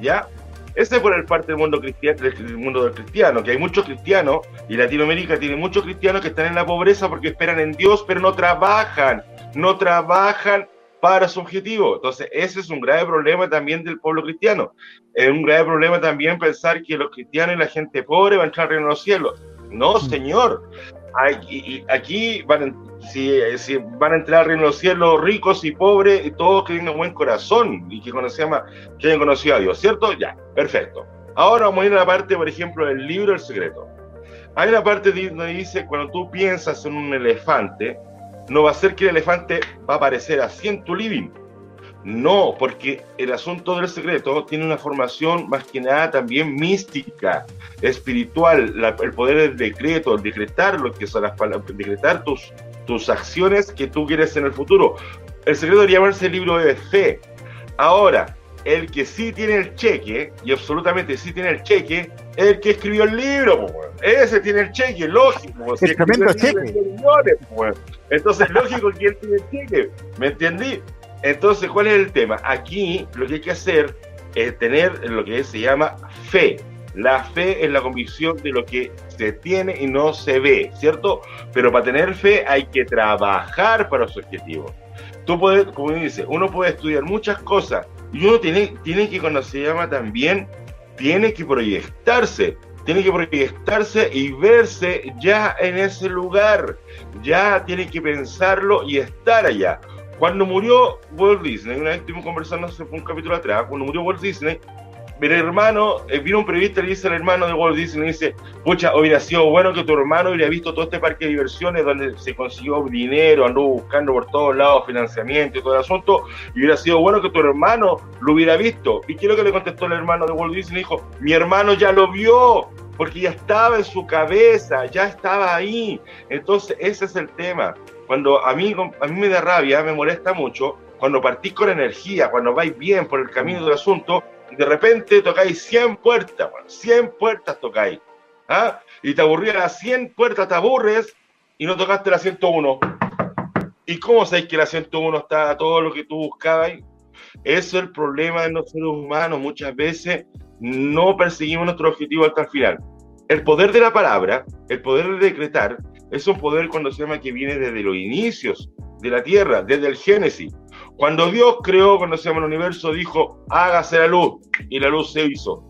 ¿Ya? Ese es por el parte del mundo cristiano, del mundo del cristiano, que hay muchos cristianos, y Latinoamérica tiene muchos cristianos que están en la pobreza porque esperan en Dios, pero no trabajan, no trabajan para su objetivo. Entonces, ese es un grave problema también del pueblo cristiano. Es un grave problema también pensar que los cristianos y la gente pobre van a entrar en los cielos. No, mm. señor. Aquí, van, si, van a entrar en los cielos ricos y pobres y todos que tengan buen corazón y que, que hayan conocido a Dios, ¿cierto? Ya, perfecto. Ahora vamos a ir a la parte, por ejemplo, del libro El Secreto. Hay una parte donde dice, cuando tú piensas en un elefante, no va a ser que el elefante va a aparecer así en tu living. No, porque el asunto del secreto tiene una formación más que nada también mística, espiritual, el poder del decreto, el decretar lo que son las palabras, decretar tus, tus acciones que tú quieres en el futuro. El secreto debería llamarse el libro de fe. Ahora, el que sí tiene el cheque, y absolutamente sí tiene el cheque, es el que escribió el libro, ese tiene el cheque, lógico. el tremendo cheque. Entonces, lógico que él tiene el cheque, ¿me entendí? Entonces, ¿cuál es el tema? Aquí lo que hay que hacer es tener lo que se llama fe. La fe es la convicción de lo que se tiene y no se ve, ¿cierto? Pero para tener fe hay que trabajar para su objetivo. Tú puedes, como dice, uno puede estudiar muchas cosas, y uno tiene, tiene que, cuando se llama también, tiene que proyectarse, tiene que proyectarse y verse ya en ese lugar, ya tiene que pensarlo y estar allá. Cuando murió Walt Disney, una vez estuvimos conversando hace un capítulo atrás, cuando murió Walt Disney, mi hermano, eh, vino un periodista y le dice al hermano de Walt Disney, dice, pucha, hubiera sido bueno que tu hermano hubiera visto todo este parque de diversiones donde se consiguió dinero, anduvo buscando por todos lados financiamiento y todo el asunto, y hubiera sido bueno que tu hermano lo hubiera visto. ¿Y quiero que le contestó el hermano de Walt Disney? Dijo, mi hermano ya lo vio, porque ya estaba en su cabeza, ya estaba ahí. Entonces, ese es el tema. Cuando a mí, a mí me da rabia, me molesta mucho, cuando partís con energía, cuando vais bien por el camino del asunto, de repente tocáis 100 puertas, 100 puertas tocáis. ¿ah? Y te aburrías las 100 puertas, te aburres y no tocaste la 101. ¿Y cómo sabéis que la 101 está todo lo que tú buscabas? Eso es el problema de los seres humanos. Muchas veces no perseguimos nuestro objetivo hasta el final. El poder de la palabra, el poder de decretar, es un poder cuando se llama que viene desde los inicios de la tierra, desde el Génesis. Cuando Dios creó, cuando se llama el universo, dijo, hágase la luz, y la luz se hizo.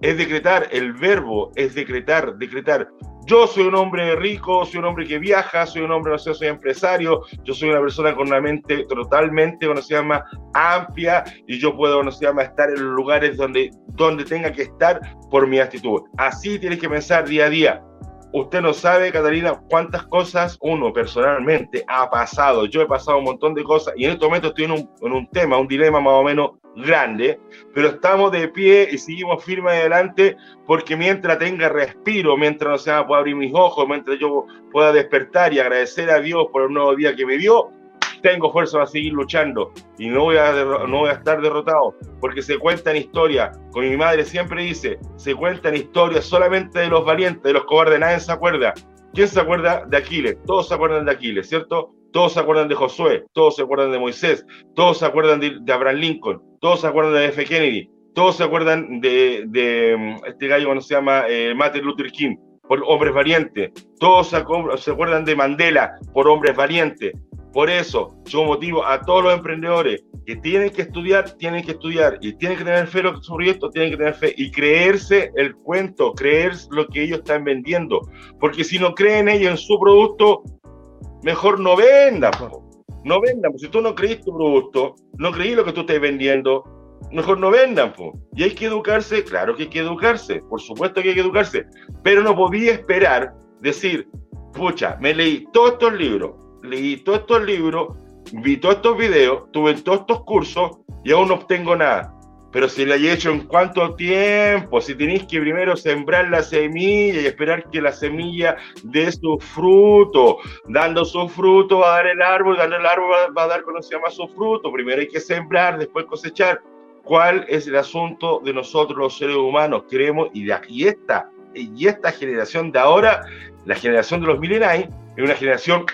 Es decretar, el verbo es decretar, decretar. Yo soy un hombre rico, soy un hombre que viaja, soy un hombre, no sé, soy empresario, yo soy una persona con una mente totalmente, cuando se llama, amplia, y yo puedo, cuando se llama, estar en los lugares donde, donde tenga que estar por mi actitud. Así tienes que pensar día a día. Usted no sabe, Catalina, cuántas cosas uno personalmente ha pasado. Yo he pasado un montón de cosas y en este momento estoy en un, en un tema, un dilema más o menos grande, pero estamos de pie y seguimos firmes adelante porque mientras tenga respiro, mientras no sea, pueda abrir mis ojos, mientras yo pueda despertar y agradecer a Dios por el nuevo día que me dio, tengo fuerza para seguir luchando y no voy, a no voy a estar derrotado, porque se cuentan historias, como mi madre siempre dice, se cuentan historias solamente de los valientes, de los cobardes, nadie se acuerda. ¿Quién se acuerda de Aquiles? Todos se acuerdan de Aquiles, ¿cierto? Todos se acuerdan de Josué, todos se acuerdan de Moisés, todos se acuerdan de, Abraham Lincoln, todos se acuerdan de F. Kennedy, todos se acuerdan de, mm, este gallo cuando se llama eh, Martin Luther King, por hombres valientes, todos se acuerdan de Mandela por hombres valientes, por eso, yo motivo a todos los emprendedores que tienen que estudiar, tienen que estudiar y tienen que tener fe en su proyecto, tienen que tener fe y creerse el cuento, creer lo que ellos están vendiendo. Porque si no creen ellos en su producto, mejor no vendan. No vendan. Si tú no crees tu producto, no creí lo que tú estás vendiendo, mejor no vendan. Y hay que educarse, claro que hay que educarse, por supuesto que hay que educarse, pero no podía esperar decir, pucha, me leí todos estos libros, leí todos estos libros, vi todos estos videos, tuve todos estos cursos y aún no obtengo nada. Pero si la he hecho en cuánto tiempo, si tenéis que primero sembrar la semilla y esperar que la semilla dé su fruto, dando su fruto va a dar el árbol, dando el árbol va, a dar cuando se llama su fruto. Primero hay que sembrar, después cosechar. ¿Cuál es el asunto de nosotros los seres humanos? Queremos, y, aquí esta, y esta generación de ahora, la generación de los millennials, es una generación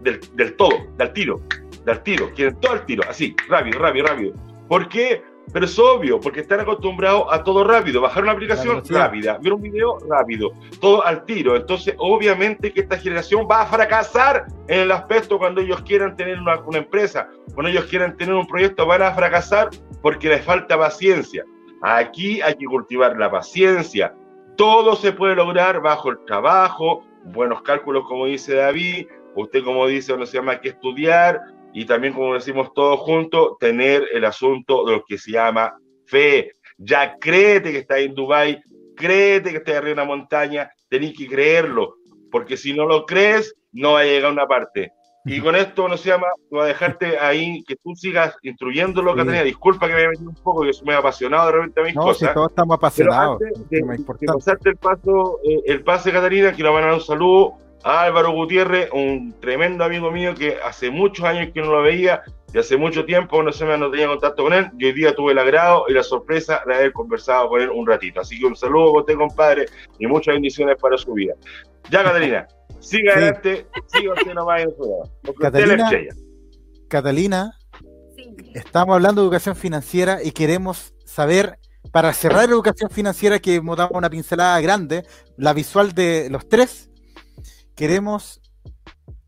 del, del todo, del tiro, del tiro, quieren todo el tiro, así, rápido, rápido, rápido. ¿Por qué? Pero es obvio, porque están acostumbrados a todo rápido. Bajar una aplicación rápida, ver un video rápido, todo al tiro. Entonces, obviamente que esta generación va a fracasar en el aspecto cuando ellos quieran tener una, una empresa, cuando ellos quieran tener un proyecto, van a fracasar porque les falta paciencia. Aquí hay que cultivar la paciencia. Todo se puede lograr bajo el trabajo, buenos cálculos, como dice David, usted como dice, no se llama que estudiar y también como decimos todos juntos, tener el asunto de lo que se llama fe. Ya créete que está en Dubai, créete que está arriba en una montaña, tenés que creerlo, porque si no lo crees, no va a llegar a una parte. Y con esto, no se llama, voy a dejarte ahí que tú sigas instruyendo lo que tenía. Disculpa que me haya metido un poco, que me ha apasionado de repente a mis no, cosas. Si todos estamos apasionados. de, pasarte el, paso, eh, el pase, Catarina, quiero mandar un saludo a Álvaro Gutiérrez, un tremendo amigo mío que hace muchos años que no lo veía y hace mucho tiempo no se me no tenía contacto con él. Y hoy día tuve el agrado y la sorpresa de haber conversado con él un ratito. Así que un saludo a usted, compadre, y muchas bendiciones para su vida. Ya, Catarina. Siga adelante, siga usted nomás en su Catalina, Catalina estamos hablando de educación financiera y queremos saber, para cerrar educación financiera, que hemos dado una pincelada grande, la visual de los tres, queremos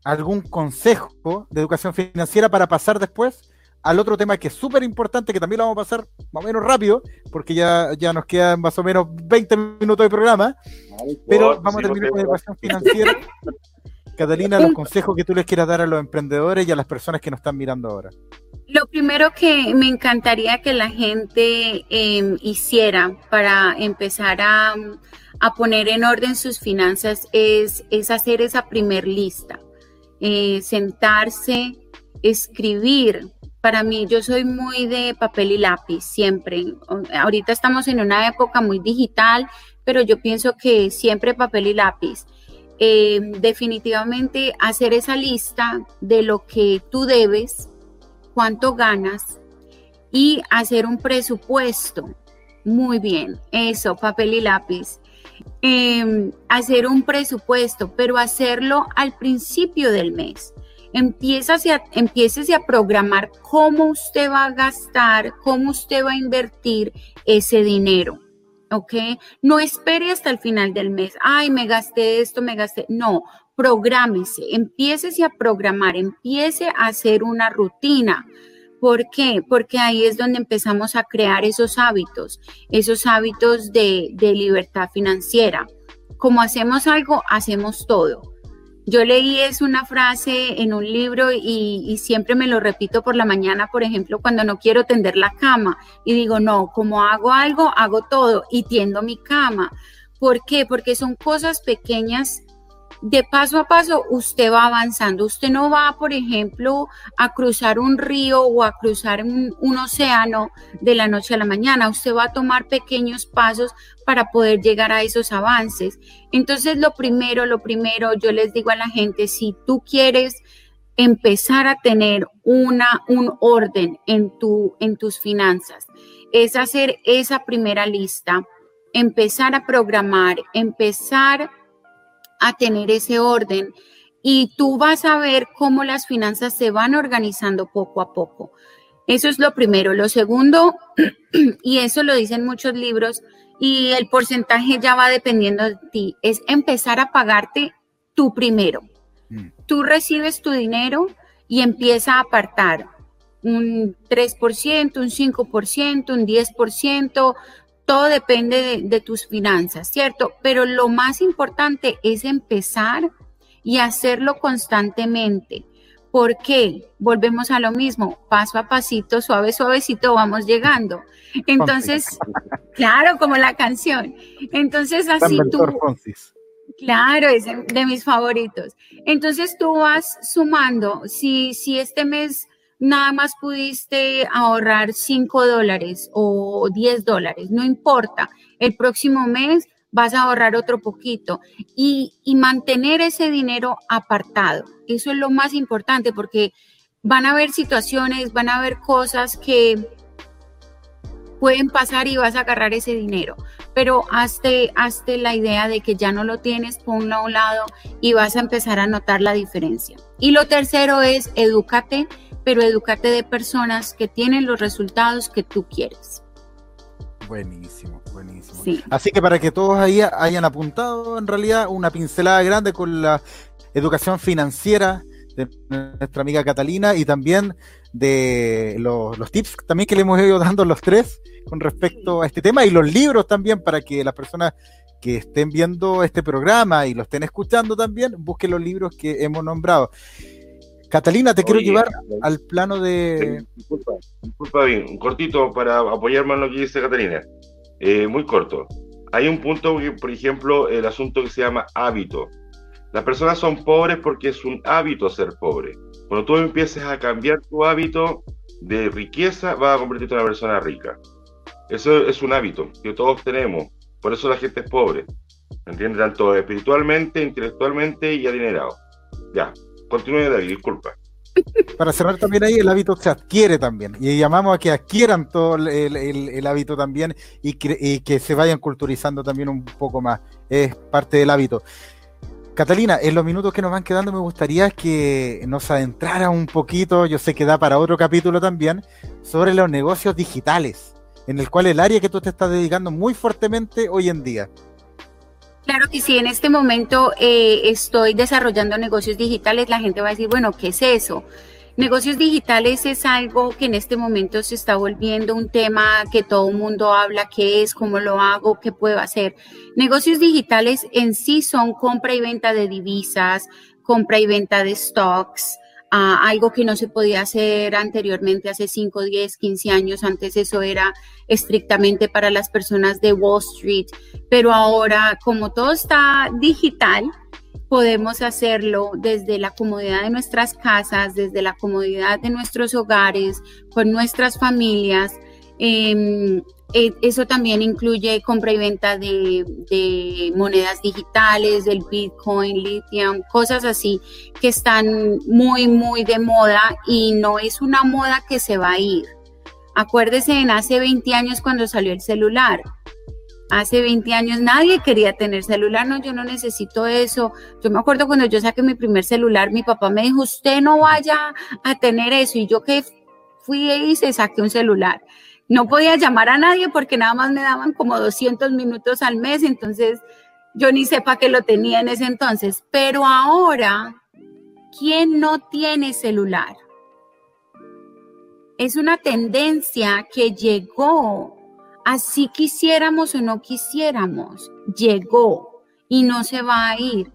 algún consejo de educación financiera para pasar después al otro tema que es súper importante, que también lo vamos a pasar más o menos rápido, porque ya, ya nos quedan más o menos 20 minutos de programa, pero vamos a terminar con educación financiera. Catalina, los consejos que tú les quieras dar a los emprendedores y a las personas que nos están mirando ahora. Lo primero que me encantaría que la gente em, hiciera para empezar a, poner en orden sus finanzas es, es hacer esa primer lista, eh, sentarse, escribir para mí, yo soy muy de papel y lápiz, siempre. Ahorita estamos en una época muy digital, pero yo pienso que siempre papel y lápiz. Eh, definitivamente hacer esa lista de lo que tú debes, cuánto ganas y hacer un presupuesto. Muy bien, eso, papel y lápiz. Em, hacer un presupuesto, pero hacerlo al principio del mes empiezas a, empieces a programar cómo usted va a gastar, cómo usted va a invertir ese dinero. ¿Ok? No espere hasta el final del mes. Ay, me gasté esto, me gasté. No, prográmese, empiece a programar, empiece a hacer una rutina. ¿Por qué? Porque ahí es donde empezamos a crear esos hábitos, esos hábitos de, libertad financiera. Como hacemos algo, hacemos todo. Yo leí es una frase en un libro y, siempre me lo repito por la mañana, por ejemplo, cuando no quiero tender la cama y digo, no, como hago algo, hago todo y tiendo mi cama. ¿Por qué? Porque son cosas pequeñas de paso a paso usted va avanzando. Usted no va, por ejemplo, a cruzar un río o a cruzar un, océano de la noche a la mañana. Usted va a tomar pequeños pasos para poder llegar a esos avances. Entonces, lo primero, lo primero, yo les digo a la gente, si tú quieres empezar a tener una, un orden en, tu, en tus finanzas, es hacer esa primera lista, empezar a programar, empezar a tener ese orden y tú vas a ver cómo las finanzas se van organizando poco a poco. Eso es lo primero. Lo segundo, y eso lo dicen muchos libros, y el porcentaje ya va dependiendo de ti, es empezar a pagarte tú primero. Mm. Tú recibes tu dinero y empieza a apartar un 3%, un 5%, un 10%, todo depende de, tus finanzas, ¿cierto? Pero lo más importante es empezar y hacerlo constantemente. ¿Por qué? Volvemos a lo mismo, paso a pasito, suave, suavecito, vamos llegando. Entonces, claro, como la canción. Entonces, así tú... Claro, es de mis favoritos. Entonces tú vas sumando, si, si este mes nada más pudiste ahorrar 5 dólares o 10 dólares, no importa, el próximo mes vas a ahorrar otro poquito y, mantener ese dinero apartado. Eso es lo más importante porque van a haber situaciones, van a haber cosas que pueden pasar y vas a agarrar ese dinero, pero hazte, hazte la idea de que ya no lo tienes, ponlo a un lado y vas a empezar a notar la diferencia. Y lo tercero es, edúcate pero educarte de personas que tienen los resultados que tú quieres. Buenísimo, buenísimo. Así que para que todos ahí hayan apuntado en realidad una pincelada grande con la educación financiera de nuestra amiga Catalina y también de los, los, tips también que le hemos ido dando los tres con respecto a este tema y los libros también para que las personas que estén viendo este programa y lo estén escuchando también busquen los libros que hemos nombrado. Catalina, te quiero llevar al plano de. disculpa, disculpa bien, un cortito para apoyarme en lo que dice Catalina. Eh, muy corto. hay un punto, que, por ejemplo, el asunto que se llama hábito. Las personas son pobres porque es un hábito ser pobre. Cuando tú empieces a cambiar tu hábito de riqueza, vas a convertirte en una persona rica. Eso es un hábito que todos tenemos. Por eso la gente es pobre. ¿Entiendes? Tanto espiritualmente, intelectualmente y adinerado. Ya, continúe David, disculpa. Para cerrar también ahí, el hábito se adquiere también. Y llamamos a que adquieran todo el, hábito también y, que se vayan culturizando también un poco más. Es parte del hábito. Catalina, en los minutos que nos van quedando me gustaría que nos adentrara un poquito, yo sé que da para otro capítulo también, sobre los negocios digitales, en el cual el área que tú te estás dedicando muy fuertemente hoy en día. Claro que sí, en este momento eh, estoy desarrollando negocios digitales, la gente va a decir, bueno, ¿qué es eso? Negocios digitales es algo que en este momento se está volviendo un tema que todo el mundo habla, qué es, cómo lo hago, qué puedo hacer. Negocios digitales en sí son compra y venta de divisas, compra y venta de stocks, algo que no se podía hacer anteriormente hace 5, 10, 15 años. Antes eso era estrictamente para las personas de Wall Street, pero ahora como todo está digital, podemos hacerlo desde la comodidad de nuestras casas, desde la comodidad de nuestros hogares, con nuestras familias. Em, eso también incluye compra y venta de, monedas digitales, del Bitcoin, Lithium, cosas así que están muy, muy de moda y no es una moda que se va a ir. Acuérdese en hace 20 años cuando salió el celular. Hace 20 años nadie quería tener celular, no, yo no necesito eso. Yo me acuerdo cuando yo saqué mi primer celular, mi papá me dijo, usted no vaya a tener eso. Y yo que fui y se saqué un celular no podía llamar a nadie porque nada más me daban como 200 minutos al mes, entonces yo ni sepa que lo tenía en ese entonces. Pero ahora, ¿quién no tiene celular? Es una tendencia que llegó, así quisiéramos o no quisiéramos, llegó y no se va a ir.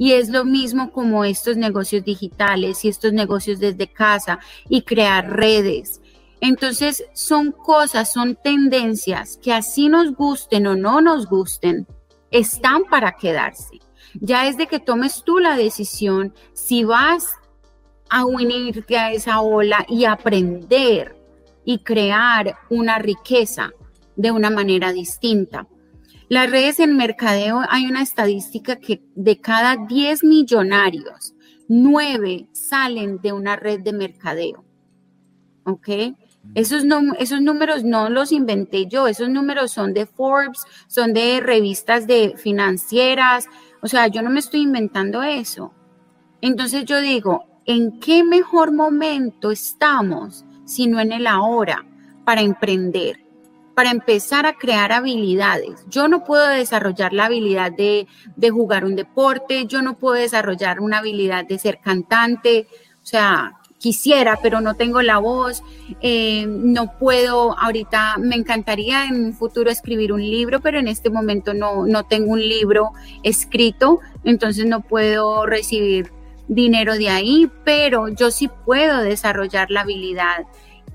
Y es lo mismo como estos negocios digitales y estos negocios desde casa y crear redes entonces son cosas, son tendencias que así nos gusten o no nos gusten, están para quedarse. Ya es de que tomes tú la decisión si vas a unirte a esa ola y aprender y crear una riqueza de una manera distinta. Las redes en mercadeo, hay una estadística que de cada 10 millonarios, 9 salen de una red de mercadeo. ¿Ok? Esos, esos números no los inventé yo, esos números son de Forbes, son de revistas de financieras, o sea, yo no me estoy inventando eso. Entonces yo digo, ¿en qué mejor momento estamos sino en el ahora para emprender? para empezar a crear habilidades. Yo no puedo desarrollar la habilidad de, de, jugar un deporte, yo no puedo desarrollar una habilidad de ser cantante, o sea, quisiera, pero no tengo la voz, eh, no puedo, ahorita me encantaría en un futuro escribir un libro, pero en este momento no, no tengo un libro escrito, entonces no puedo recibir dinero de ahí, pero yo sí puedo desarrollar la habilidad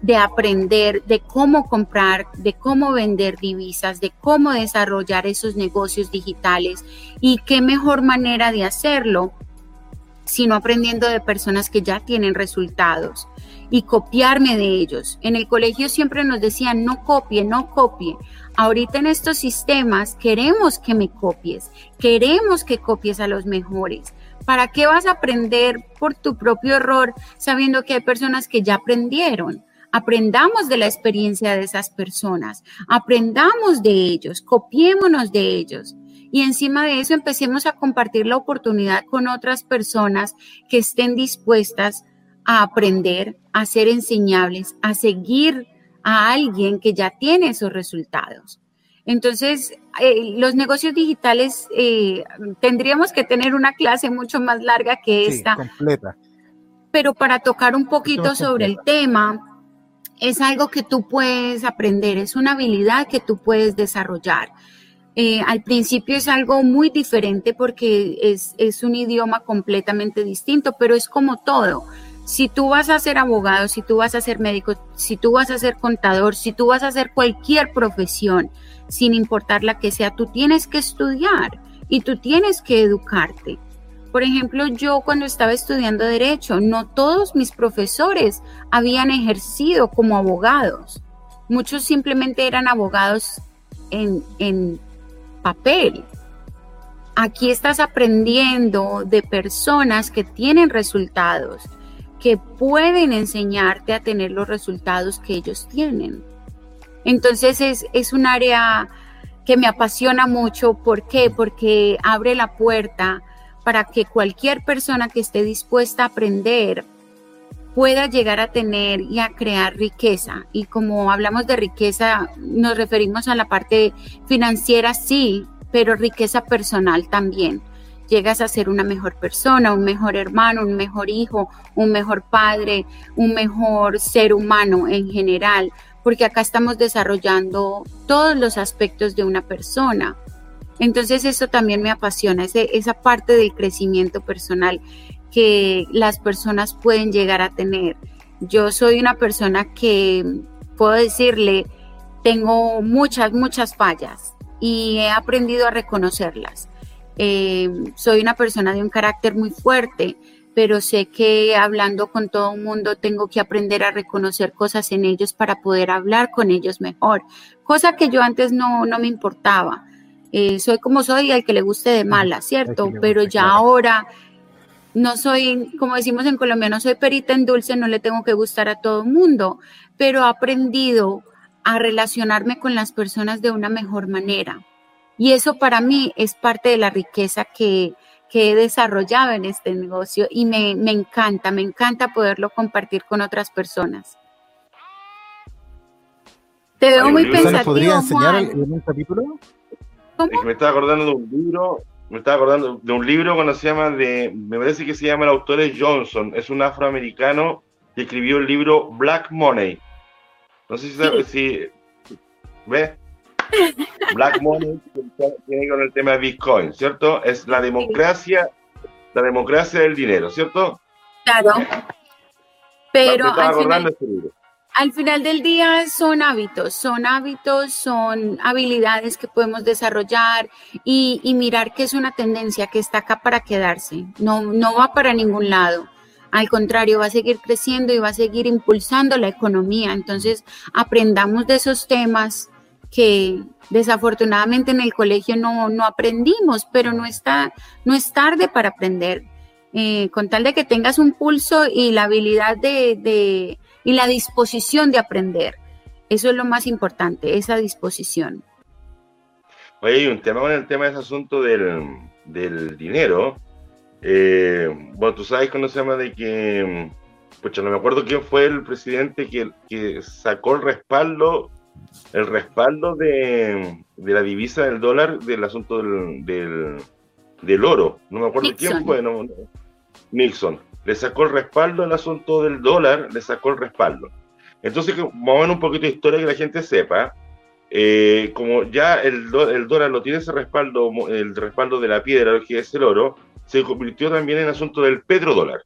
de aprender de cómo comprar, de cómo vender divisas, de cómo desarrollar esos negocios digitales y qué mejor manera de hacerlo sino aprendiendo de personas que ya tienen resultados y copiarme de ellos. En el colegio siempre nos decían, no copie, no copie. Ahorita en estos sistemas queremos que me copies, queremos que copies a los mejores. ¿Para qué vas a aprender por tu propio error sabiendo que hay personas que ya aprendieron? Aprendamos de la experiencia de esas personas, aprendamos de ellos, copiémonos de ellos y encima de eso empecemos a compartir la oportunidad con otras personas que estén dispuestas a aprender, a ser enseñables, a seguir a alguien que ya tiene esos resultados. Entonces, eh, los negocios digitales eh, tendríamos que tener una clase mucho más larga que esta. completa. Pero para tocar un poquito sobre el tema, es algo que tú puedes aprender, es una habilidad que tú puedes desarrollar. Eh, al principio es algo muy diferente porque es, un idioma completamente distinto, pero es como todo. Si tú vas a ser abogado, si tú vas a ser médico, si tú vas a ser contador, si tú vas a hacer cualquier profesión, sin importar la que sea, tú tienes que estudiar y tú tienes que educarte. Por ejemplo, yo cuando estaba estudiando derecho, no todos mis profesores habían ejercido como abogados. Muchos simplemente eran abogados en, en papel. Aquí estás aprendiendo de personas que tienen resultados, que pueden enseñarte a tener los resultados que ellos tienen. Entonces es, es un área que me apasiona mucho. ¿Por qué? Porque abre la puerta para que cualquier persona que esté dispuesta a aprender pueda llegar a tener y a crear riqueza. Y como hablamos de riqueza, nos referimos a la parte financiera, sí, pero riqueza personal también. Llegas a ser una mejor persona, un mejor hermano, un mejor hijo, un mejor padre, un mejor ser humano en general, porque acá estamos desarrollando todos los aspectos de una persona. Entonces eso también me apasiona, esa parte del crecimiento personal que las personas pueden llegar a tener. Yo soy una persona que, puedo decirle, tengo muchas, muchas fallas y he aprendido a reconocerlas. Eh, soy una persona de un carácter muy fuerte, pero sé que hablando con todo el mundo tengo que aprender a reconocer cosas en ellos para poder hablar con ellos mejor, cosa que yo antes no, no me importaba. Eh, soy como soy al que le guste de mala, ¿cierto? Pero ya ahora no soy, como decimos en Colombia, no soy perita en dulce, no le tengo que gustar a todo el mundo, pero he aprendido a relacionarme con las personas de una mejor manera. Y eso para mí es parte de la riqueza que, que he desarrollado en este negocio y me, encanta, me encanta poderlo compartir con otras personas. Te veo muy pensativo, podría enseñar en un capítulo? me estaba acordando de un libro, me estaba acordando de un libro cuando se llama de, me parece que se llama el autor es Johnson, es un afroamericano que escribió el libro Black Money. No sé si, sabes, si ¿ves? Black Money tiene con el tema de Bitcoin, ¿cierto? Es la democracia, la democracia del dinero, ¿cierto? Claro. Pero al final, del día son hábitos, son hábitos, son habilidades que podemos desarrollar y, mirar que es una tendencia que está acá para quedarse, no, no va para ningún lado. Al contrario, va a seguir creciendo y va a seguir impulsando la economía. Entonces, aprendamos de esos temas, que desafortunadamente en el colegio no, no aprendimos, pero no, está, no es tarde para aprender. Eh, con tal de que tengas un pulso y la habilidad de, y la disposición de aprender. Eso es lo más importante, esa disposición. Oye, hay un tema con el tema de ese asunto del, del dinero. Eh, bueno, tú sabes cuando se llama de que, pues no me acuerdo quién fue el presidente que, que sacó el respaldo el respaldo de, la divisa del dólar del asunto del, del, oro. No me acuerdo quién fue, no, Nixon. Le sacó el respaldo al asunto del dólar, le sacó el respaldo. Entonces, vamos a ver un poquito de historia que la gente sepa. Eh, como ya el, el, dólar lo tiene ese respaldo, el respaldo de la piedra, que es el oro, se convirtió también en asunto del petrodólar.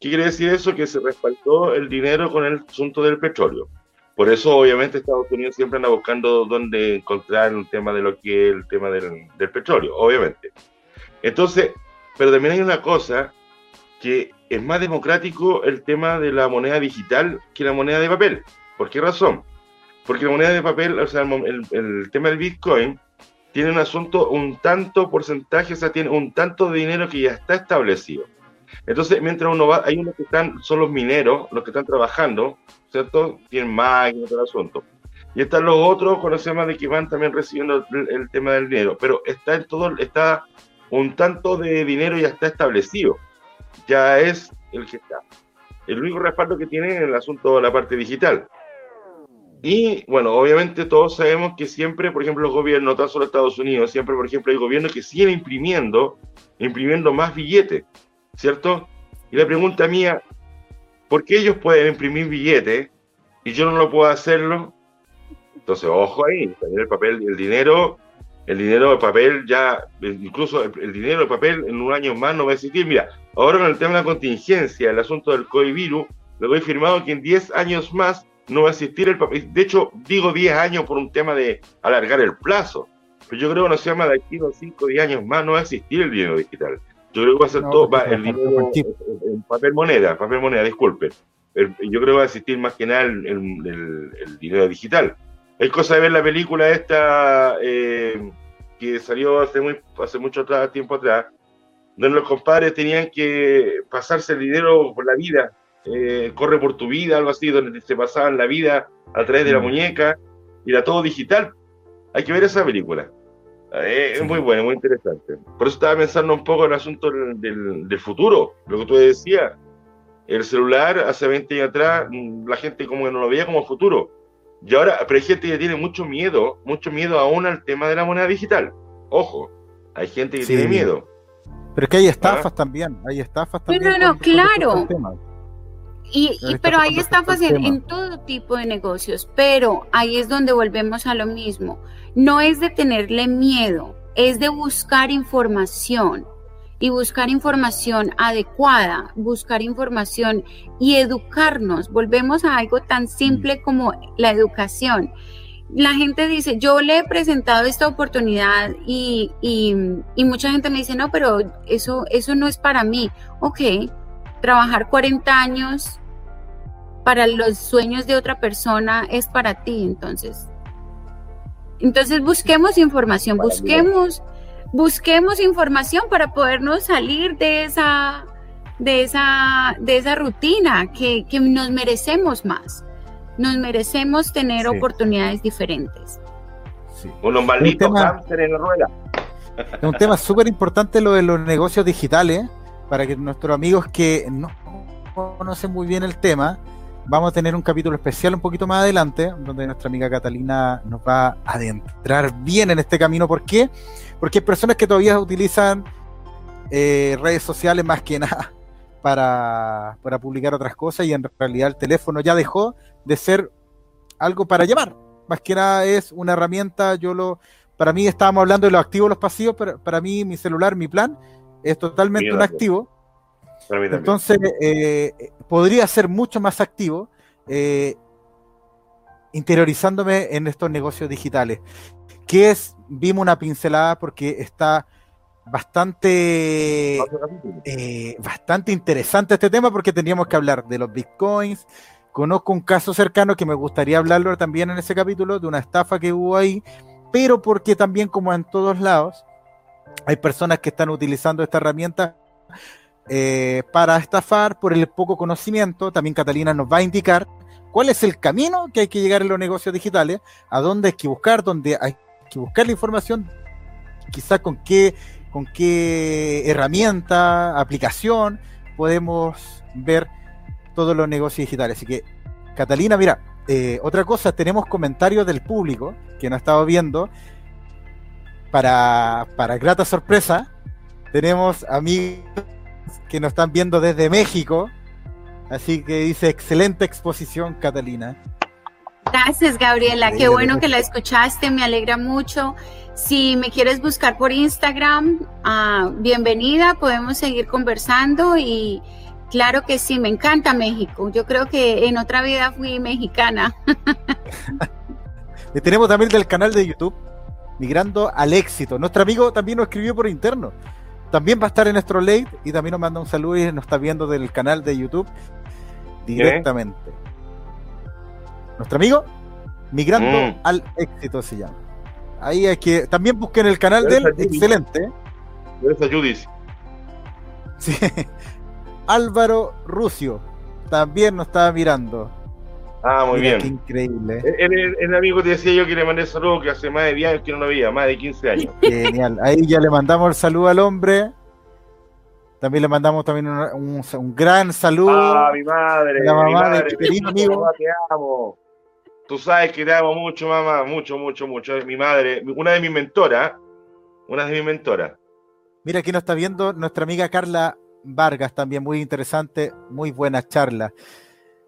¿Qué quiere decir eso? Que se respaldó el dinero con el asunto del petróleo. Por eso, obviamente, Estados Unidos siempre anda buscando dónde encontrar un tema de lo que es el tema del, petróleo, obviamente. Entonces, pero también hay una cosa que es más democrático el tema de la moneda digital que la moneda de papel. ¿Por qué razón? Porque la moneda de papel, o sea, el, el, tema del Bitcoin tiene un asunto, un tanto porcentaje, o sea, tiene un tanto de dinero que ya está establecido. Entonces, mientras uno va, hay unos que están, son los mineros, los que están trabajando, ¿cierto? Tienen máquinas, todo el asunto. Y están los otros, conocemos de que van también recibiendo el, tema del dinero, pero está en todo, está un tanto de dinero ya está establecido, ya es el que está. El único respaldo que tiene en el asunto de la parte digital. Y bueno, obviamente todos sabemos que siempre, por ejemplo, los gobiernos, no tan solo Estados Unidos, siempre, por ejemplo, hay gobiernos que siguen imprimiendo, imprimiendo más billetes, ¿cierto? Y la pregunta mía, porque ellos pueden imprimir billetes y yo no lo puedo hacerlo. Entonces, ojo ahí, también el papel y el dinero el dinero de papel ya, incluso el, dinero de papel en un año más no va a existir. Mira, ahora con el tema de la contingencia, el asunto del COVID virus, lo he firmado que en 10 años más no va a existir el papel. De hecho, digo 10 años por un tema de alargar el plazo. Pero yo creo que no se llama de aquí a 5 o 10 años más no va a existir el dinero digital. Yo creo que va a ser todo, va, el dinero, en papel moneda, papel moneda, disculpe. yo creo que va a existir más que nada el, el dinero digital. Es cosa de ver la película esta eh, que salió hace, muy, hace mucho tiempo atrás, donde los compadres tenían que pasarse el dinero por la vida, eh, corre por tu vida, algo así, donde se pasaban la vida a través de la mm. muñeca, y era todo digital. Hay que ver esa película. Eh, es muy buena, muy interesante. Por eso estaba pensando un poco en el asunto del, del, futuro, lo que tú decías. El celular hace 20 años atrás, mm, la gente como que no lo veía como futuro y ahora, pero hay gente que tiene mucho miedo, mucho miedo aún al tema de la moneda digital. Ojo, hay gente que tiene miedo. Pero es que hay estafas ¿Ah? también, hay estafas también. No, no, no, claro. Y, pero hay estafas en, en, todo tipo de negocios, pero ahí es donde volvemos a lo mismo. No es de tenerle miedo, es de buscar información y buscar información adecuada, buscar información y educarnos. Volvemos a algo tan simple mm. como la educación. La gente dice, yo le he presentado esta oportunidad y, mucha gente me dice, no, pero eso, eso no es para mí. Ok, trabajar 40 años para los sueños de otra persona es para ti, entonces. Entonces busquemos información, busquemos busquemos información para podernos salir de esa, de esa, de esa rutina, que, nos merecemos más. Nos merecemos tener oportunidades diferentes. Sí. Unos malditos en la rueda. Es un tema súper importante lo de los negocios digitales, para que nuestros amigos que no conocen muy bien el tema, vamos a tener un capítulo especial un poquito más adelante, donde nuestra amiga Catalina nos va a adentrar bien en este camino. ¿Por qué? Porque hay personas que todavía utilizan eh, redes sociales más que nada para, para publicar otras cosas y en realidad el teléfono ya dejó de ser algo para llamar. Más que nada es una herramienta, yo lo, para mí estábamos hablando de los activos, los pasivos, pero para mí mi celular, mi plan, es totalmente un activo. Entonces, eh, podría ser mucho más activo eh, interiorizándome en estos negocios digitales que es, vimos una pincelada porque está bastante, eh, bastante interesante este tema porque teníamos que hablar de los bitcoins. Conozco un caso cercano que me gustaría hablarlo también en ese capítulo de una estafa que hubo ahí, pero porque también como en todos lados hay personas que están utilizando esta herramienta eh, para estafar por el poco conocimiento. También Catalina nos va a indicar cuál es el camino que hay que llegar en los negocios digitales, a dónde hay que buscar, dónde hay que buscar la información, quizás con qué, con qué herramienta, aplicación podemos ver todos los negocios digitales. Así que, Catalina, mira, eh, otra cosa, tenemos comentarios del público que nos ha estado viendo. Para, para grata sorpresa, tenemos amigos que nos están viendo desde México. Así que dice, excelente exposición, Catalina. Gracias, Gabriela. Qué bueno que la escuchaste, me alegra mucho. Si me quieres buscar por Instagram, ah, bienvenida, podemos seguir conversando y claro que sí, me encanta México. Yo creo que en otra vida fui mexicana. y tenemos también del canal de YouTube, Migrando al Éxito. Nuestro amigo también nos escribió por interno. También va a estar en nuestro late y también nos manda un saludo y nos está viendo del canal de YouTube directamente. Nuestro amigo, Migrando mm. al Éxito se llama. Ahí hay que. También busquen el canal de él, excelente. Judith. Sí. Álvaro Rucio también nos estaba mirando. Ah, muy bien. Qué increíble. El, el, amigo te decía yo que le mandé saludo que hace más de 10 años que no lo veía, más de 15 años. Genial. Ahí ya le mandamos el saludo al hombre. También le mandamos también un, un, gran saludo. Ah, mi madre. La mamá mi madre, de querido amigo. Te amo. Tú sabes que te amo mucho, mamá, mucho, mucho, mucho. Mi madre, una de mis mentoras, una de mis mentoras. Mira, aquí nos está viendo nuestra amiga Carla Vargas, también muy interesante, muy buena charla.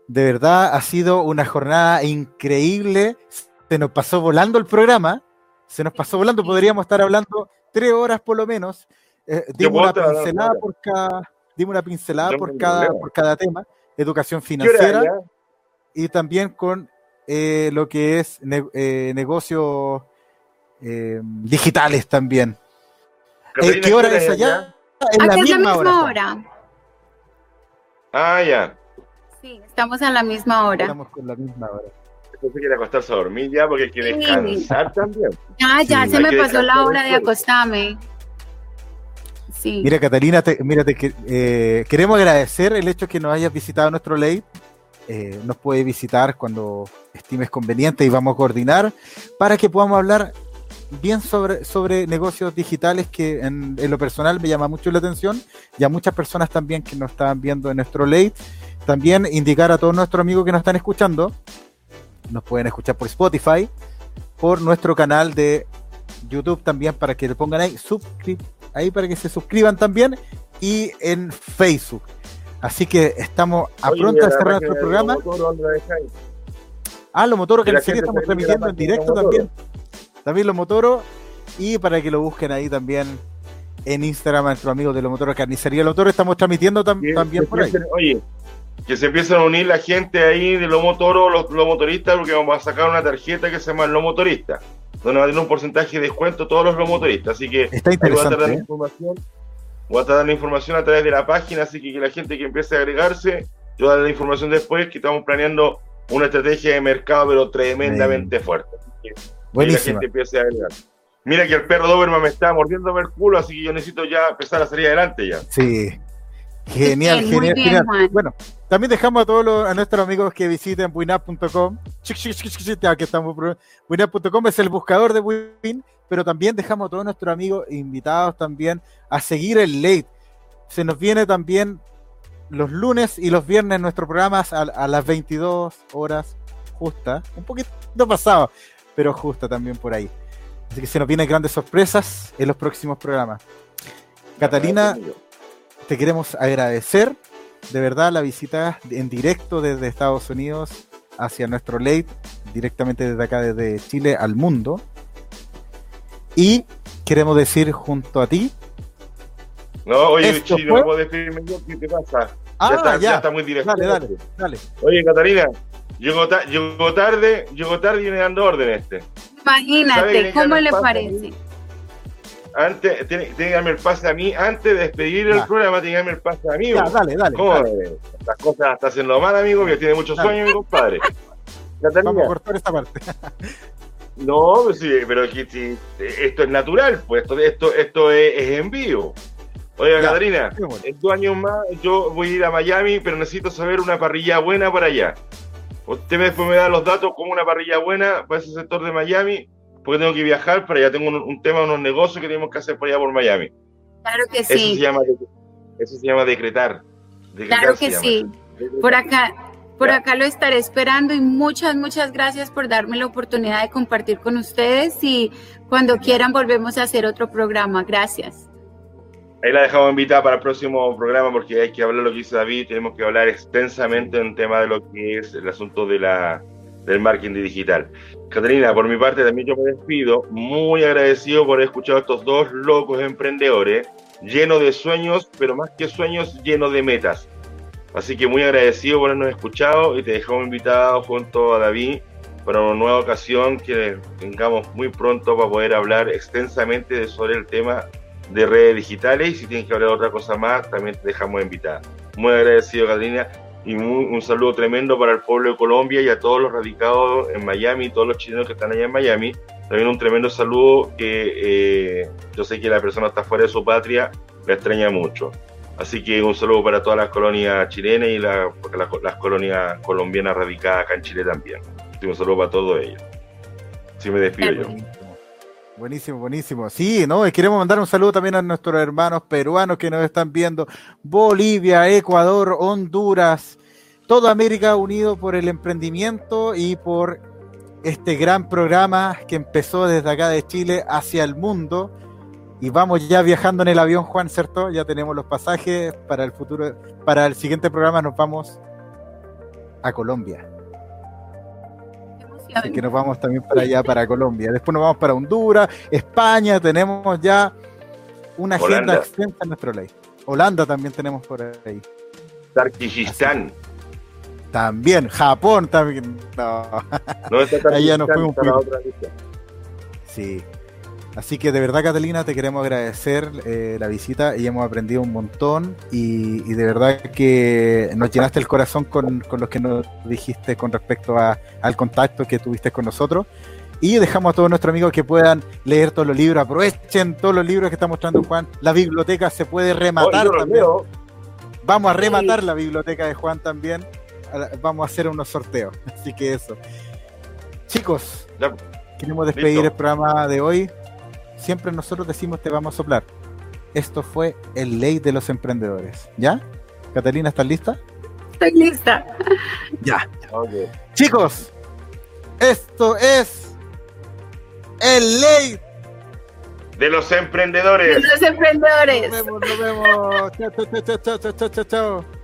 De verdad, ha sido una jornada increíble. Se nos pasó volando el programa. se nos pasó volando, podríamos estar hablando tres horas por lo menos. Eh, dimos una pincelada por cada, dimos una pincelada por cada, por cada tema, educación financiera y también con eh, lo que es eh, negocios eh, digitales también. ¿Qué hora es allá? En la misma, hora. Ah, ya. Sí, estamos a la misma hora. Estamos con la misma hora. Entonces quiere acostarse a dormir ya porque hay que descansar también. Ah, ya se me pasó la hora de acostarme. Sí. Mira, Catalina, mírate que, queremos agradecer el hecho que nos hayas visitado nuestro ley eh, nos puede visitar cuando estimes conveniente y vamos a coordinar para que podamos hablar bien sobre, sobre negocios digitales que en, lo personal me llama mucho la atención y a muchas personas también que nos están viendo en nuestro late. También indicar a todos nuestros amigos que nos están escuchando, nos pueden escuchar por Spotify, por nuestro canal de YouTube también para que le pongan ahí, ahí para que se suscriban también y en Facebook. Así que estamos a pronto de cerrar nuestro programa. Ah, los motoros que estamos transmitiendo en directo también. También los motoros. Y para que lo busquen ahí también en Instagram a nuestros amigos de los motoros Carnicería Los Motoros. Estamos transmitiendo también por ahí. Oye, que se empiecen a unir la gente ahí de los motoros, los, motoristas, porque vamos a sacar una tarjeta que se llama Los Motoristas, donde va a tener un porcentaje de descuento todos los motoristas. Así que está interesante. ¿eh? información Voy a estar la información a través de la página, así que, que la gente que empiece a agregarse, yo daré la información después, que estamos planeando una estrategia de mercado, pero tremendamente fuerte. Buenísimo. la gente empiece a agregar. Mira que el perro Doberman me está mordiéndome el culo, así que yo necesito ya empezar a salir adelante ya. Sí. Genial, genial, genial. Bueno, también dejamos a todos los, a nuestros amigos que visiten winap.com. Aquí estamos. Winap.com es el buscador de Win pero también dejamos a todos nuestros amigos invitados también a seguir el late. Se nos viene también los lunes y los viernes nuestro programa a, a las 22 horas justa, un poquito pasado, pero justa también por ahí. Así que se nos vienen grandes sorpresas en los próximos programas. Catalina, te queremos agradecer de verdad la visita en directo desde Estados Unidos hacia nuestro late, directamente desde acá, desde Chile al mundo. Y queremos decir junto a ti. No, oye, Chino, no puedo despedirme yo, ¿qué te pasa? Ah, ya está, muy directo. Dale, dale, dale. Oye, Catalina, llegó, tarde, llegó tarde y viene dando orden este. Imagínate, ¿cómo le parece? Antes, tiene, que darme el pase a mí, antes de despedir el programa, tiene que darme el pase a mí. Ya, dale, dale. ¿Cómo? Las cosas está haciendo mal, amigo, que tiene muchos sueños, mi compadre. Vamos a cortar esta parte. No, pues sí, pero aquí, esto es natural, pues esto, esto, esto es, en vivo. Oiga, Catarina, en dos años más yo voy a ir a Miami, pero necesito saber una parrilla buena para allá. Usted me da los datos como una parrilla buena para ese sector de Miami, porque tengo que viajar para allá. Tengo un, tema, unos negocios que tenemos que hacer por allá por Miami. Claro que sí. Eso se llama, eso se llama decretar. claro que sí. Por acá, por acá lo estaré esperando y muchas, muchas gracias por darme la oportunidad de compartir con ustedes y cuando quieran volvemos a hacer otro programa. Gracias. Ahí la dejamos invitada para el próximo programa porque hay que hablar lo que dice David, tenemos que hablar extensamente en tema de lo que es el asunto de la, del marketing digital. Catalina, por mi parte también yo me despido, muy agradecido por haber escuchado a estos dos locos emprendedores, llenos de sueños, pero más que sueños, llenos de metas. Así que muy agradecido por habernos escuchado y te dejamos invitado junto a David para una nueva ocasión que tengamos muy pronto para poder hablar extensamente sobre el tema de redes digitales y si tienes que hablar de otra cosa más, también te dejamos invitada. Muy agradecido, Catalina, y un saludo tremendo para el pueblo de Colombia y a todos los radicados en Miami, todos los chilenos que están allá en Miami. También un tremendo saludo que eh, yo sé que la persona está fuera de su patria, me extraña mucho. Así que un saludo para todas las colonias chilenas y las, colonias colombianas radicadas acá en Chile también. un saludo para todos ellos. Sí, me despido yo. Buenísimo, buenísimo. Sí, ¿no? Y queremos mandar un saludo también a nuestros hermanos peruanos que nos están viendo. Bolivia, Ecuador, Honduras, toda América unido por el emprendimiento y por este gran programa que empezó desde acá de Chile hacia el mundo y vamos ya viajando en el avión, Juan, ¿cierto? Ya tenemos los pasajes para el futuro, para el siguiente programa nos vamos a Colombia. Así que nos vamos también para allá, para Colombia. Después nos vamos para Honduras, España, tenemos ya una agenda extensa en nuestro ley. Holanda también tenemos por ahí. Tarquistán. También, Japón también. No. Ahí ya nos fuimos. Lista. Sí. Así que de verdad, Catalina, te queremos agradecer eh, la visita y hemos aprendido un montón y, de verdad que nos llenaste el corazón con, con lo que nos dijiste con respecto a, al contacto que tuviste con nosotros. Y dejamos a todos nuestros amigos que puedan leer todos los libros, aprovechen todos los libros que está mostrando Juan. La biblioteca se puede rematar también. Vamos a rematar la biblioteca de Juan también. Vamos a hacer unos sorteos. Así que eso. Chicos, queremos despedir el programa de hoy siempre nosotros decimos te vamos a soplar. Esto fue el ley de los emprendedores. ¿Ya? Catalina, ¿estás lista? Estoy lista. Ya. Chicos, esto es el ley de los emprendedores. De los emprendedores. Nos vemos, nos vemos. chao, chao, chao, chao, chao, chao, chao.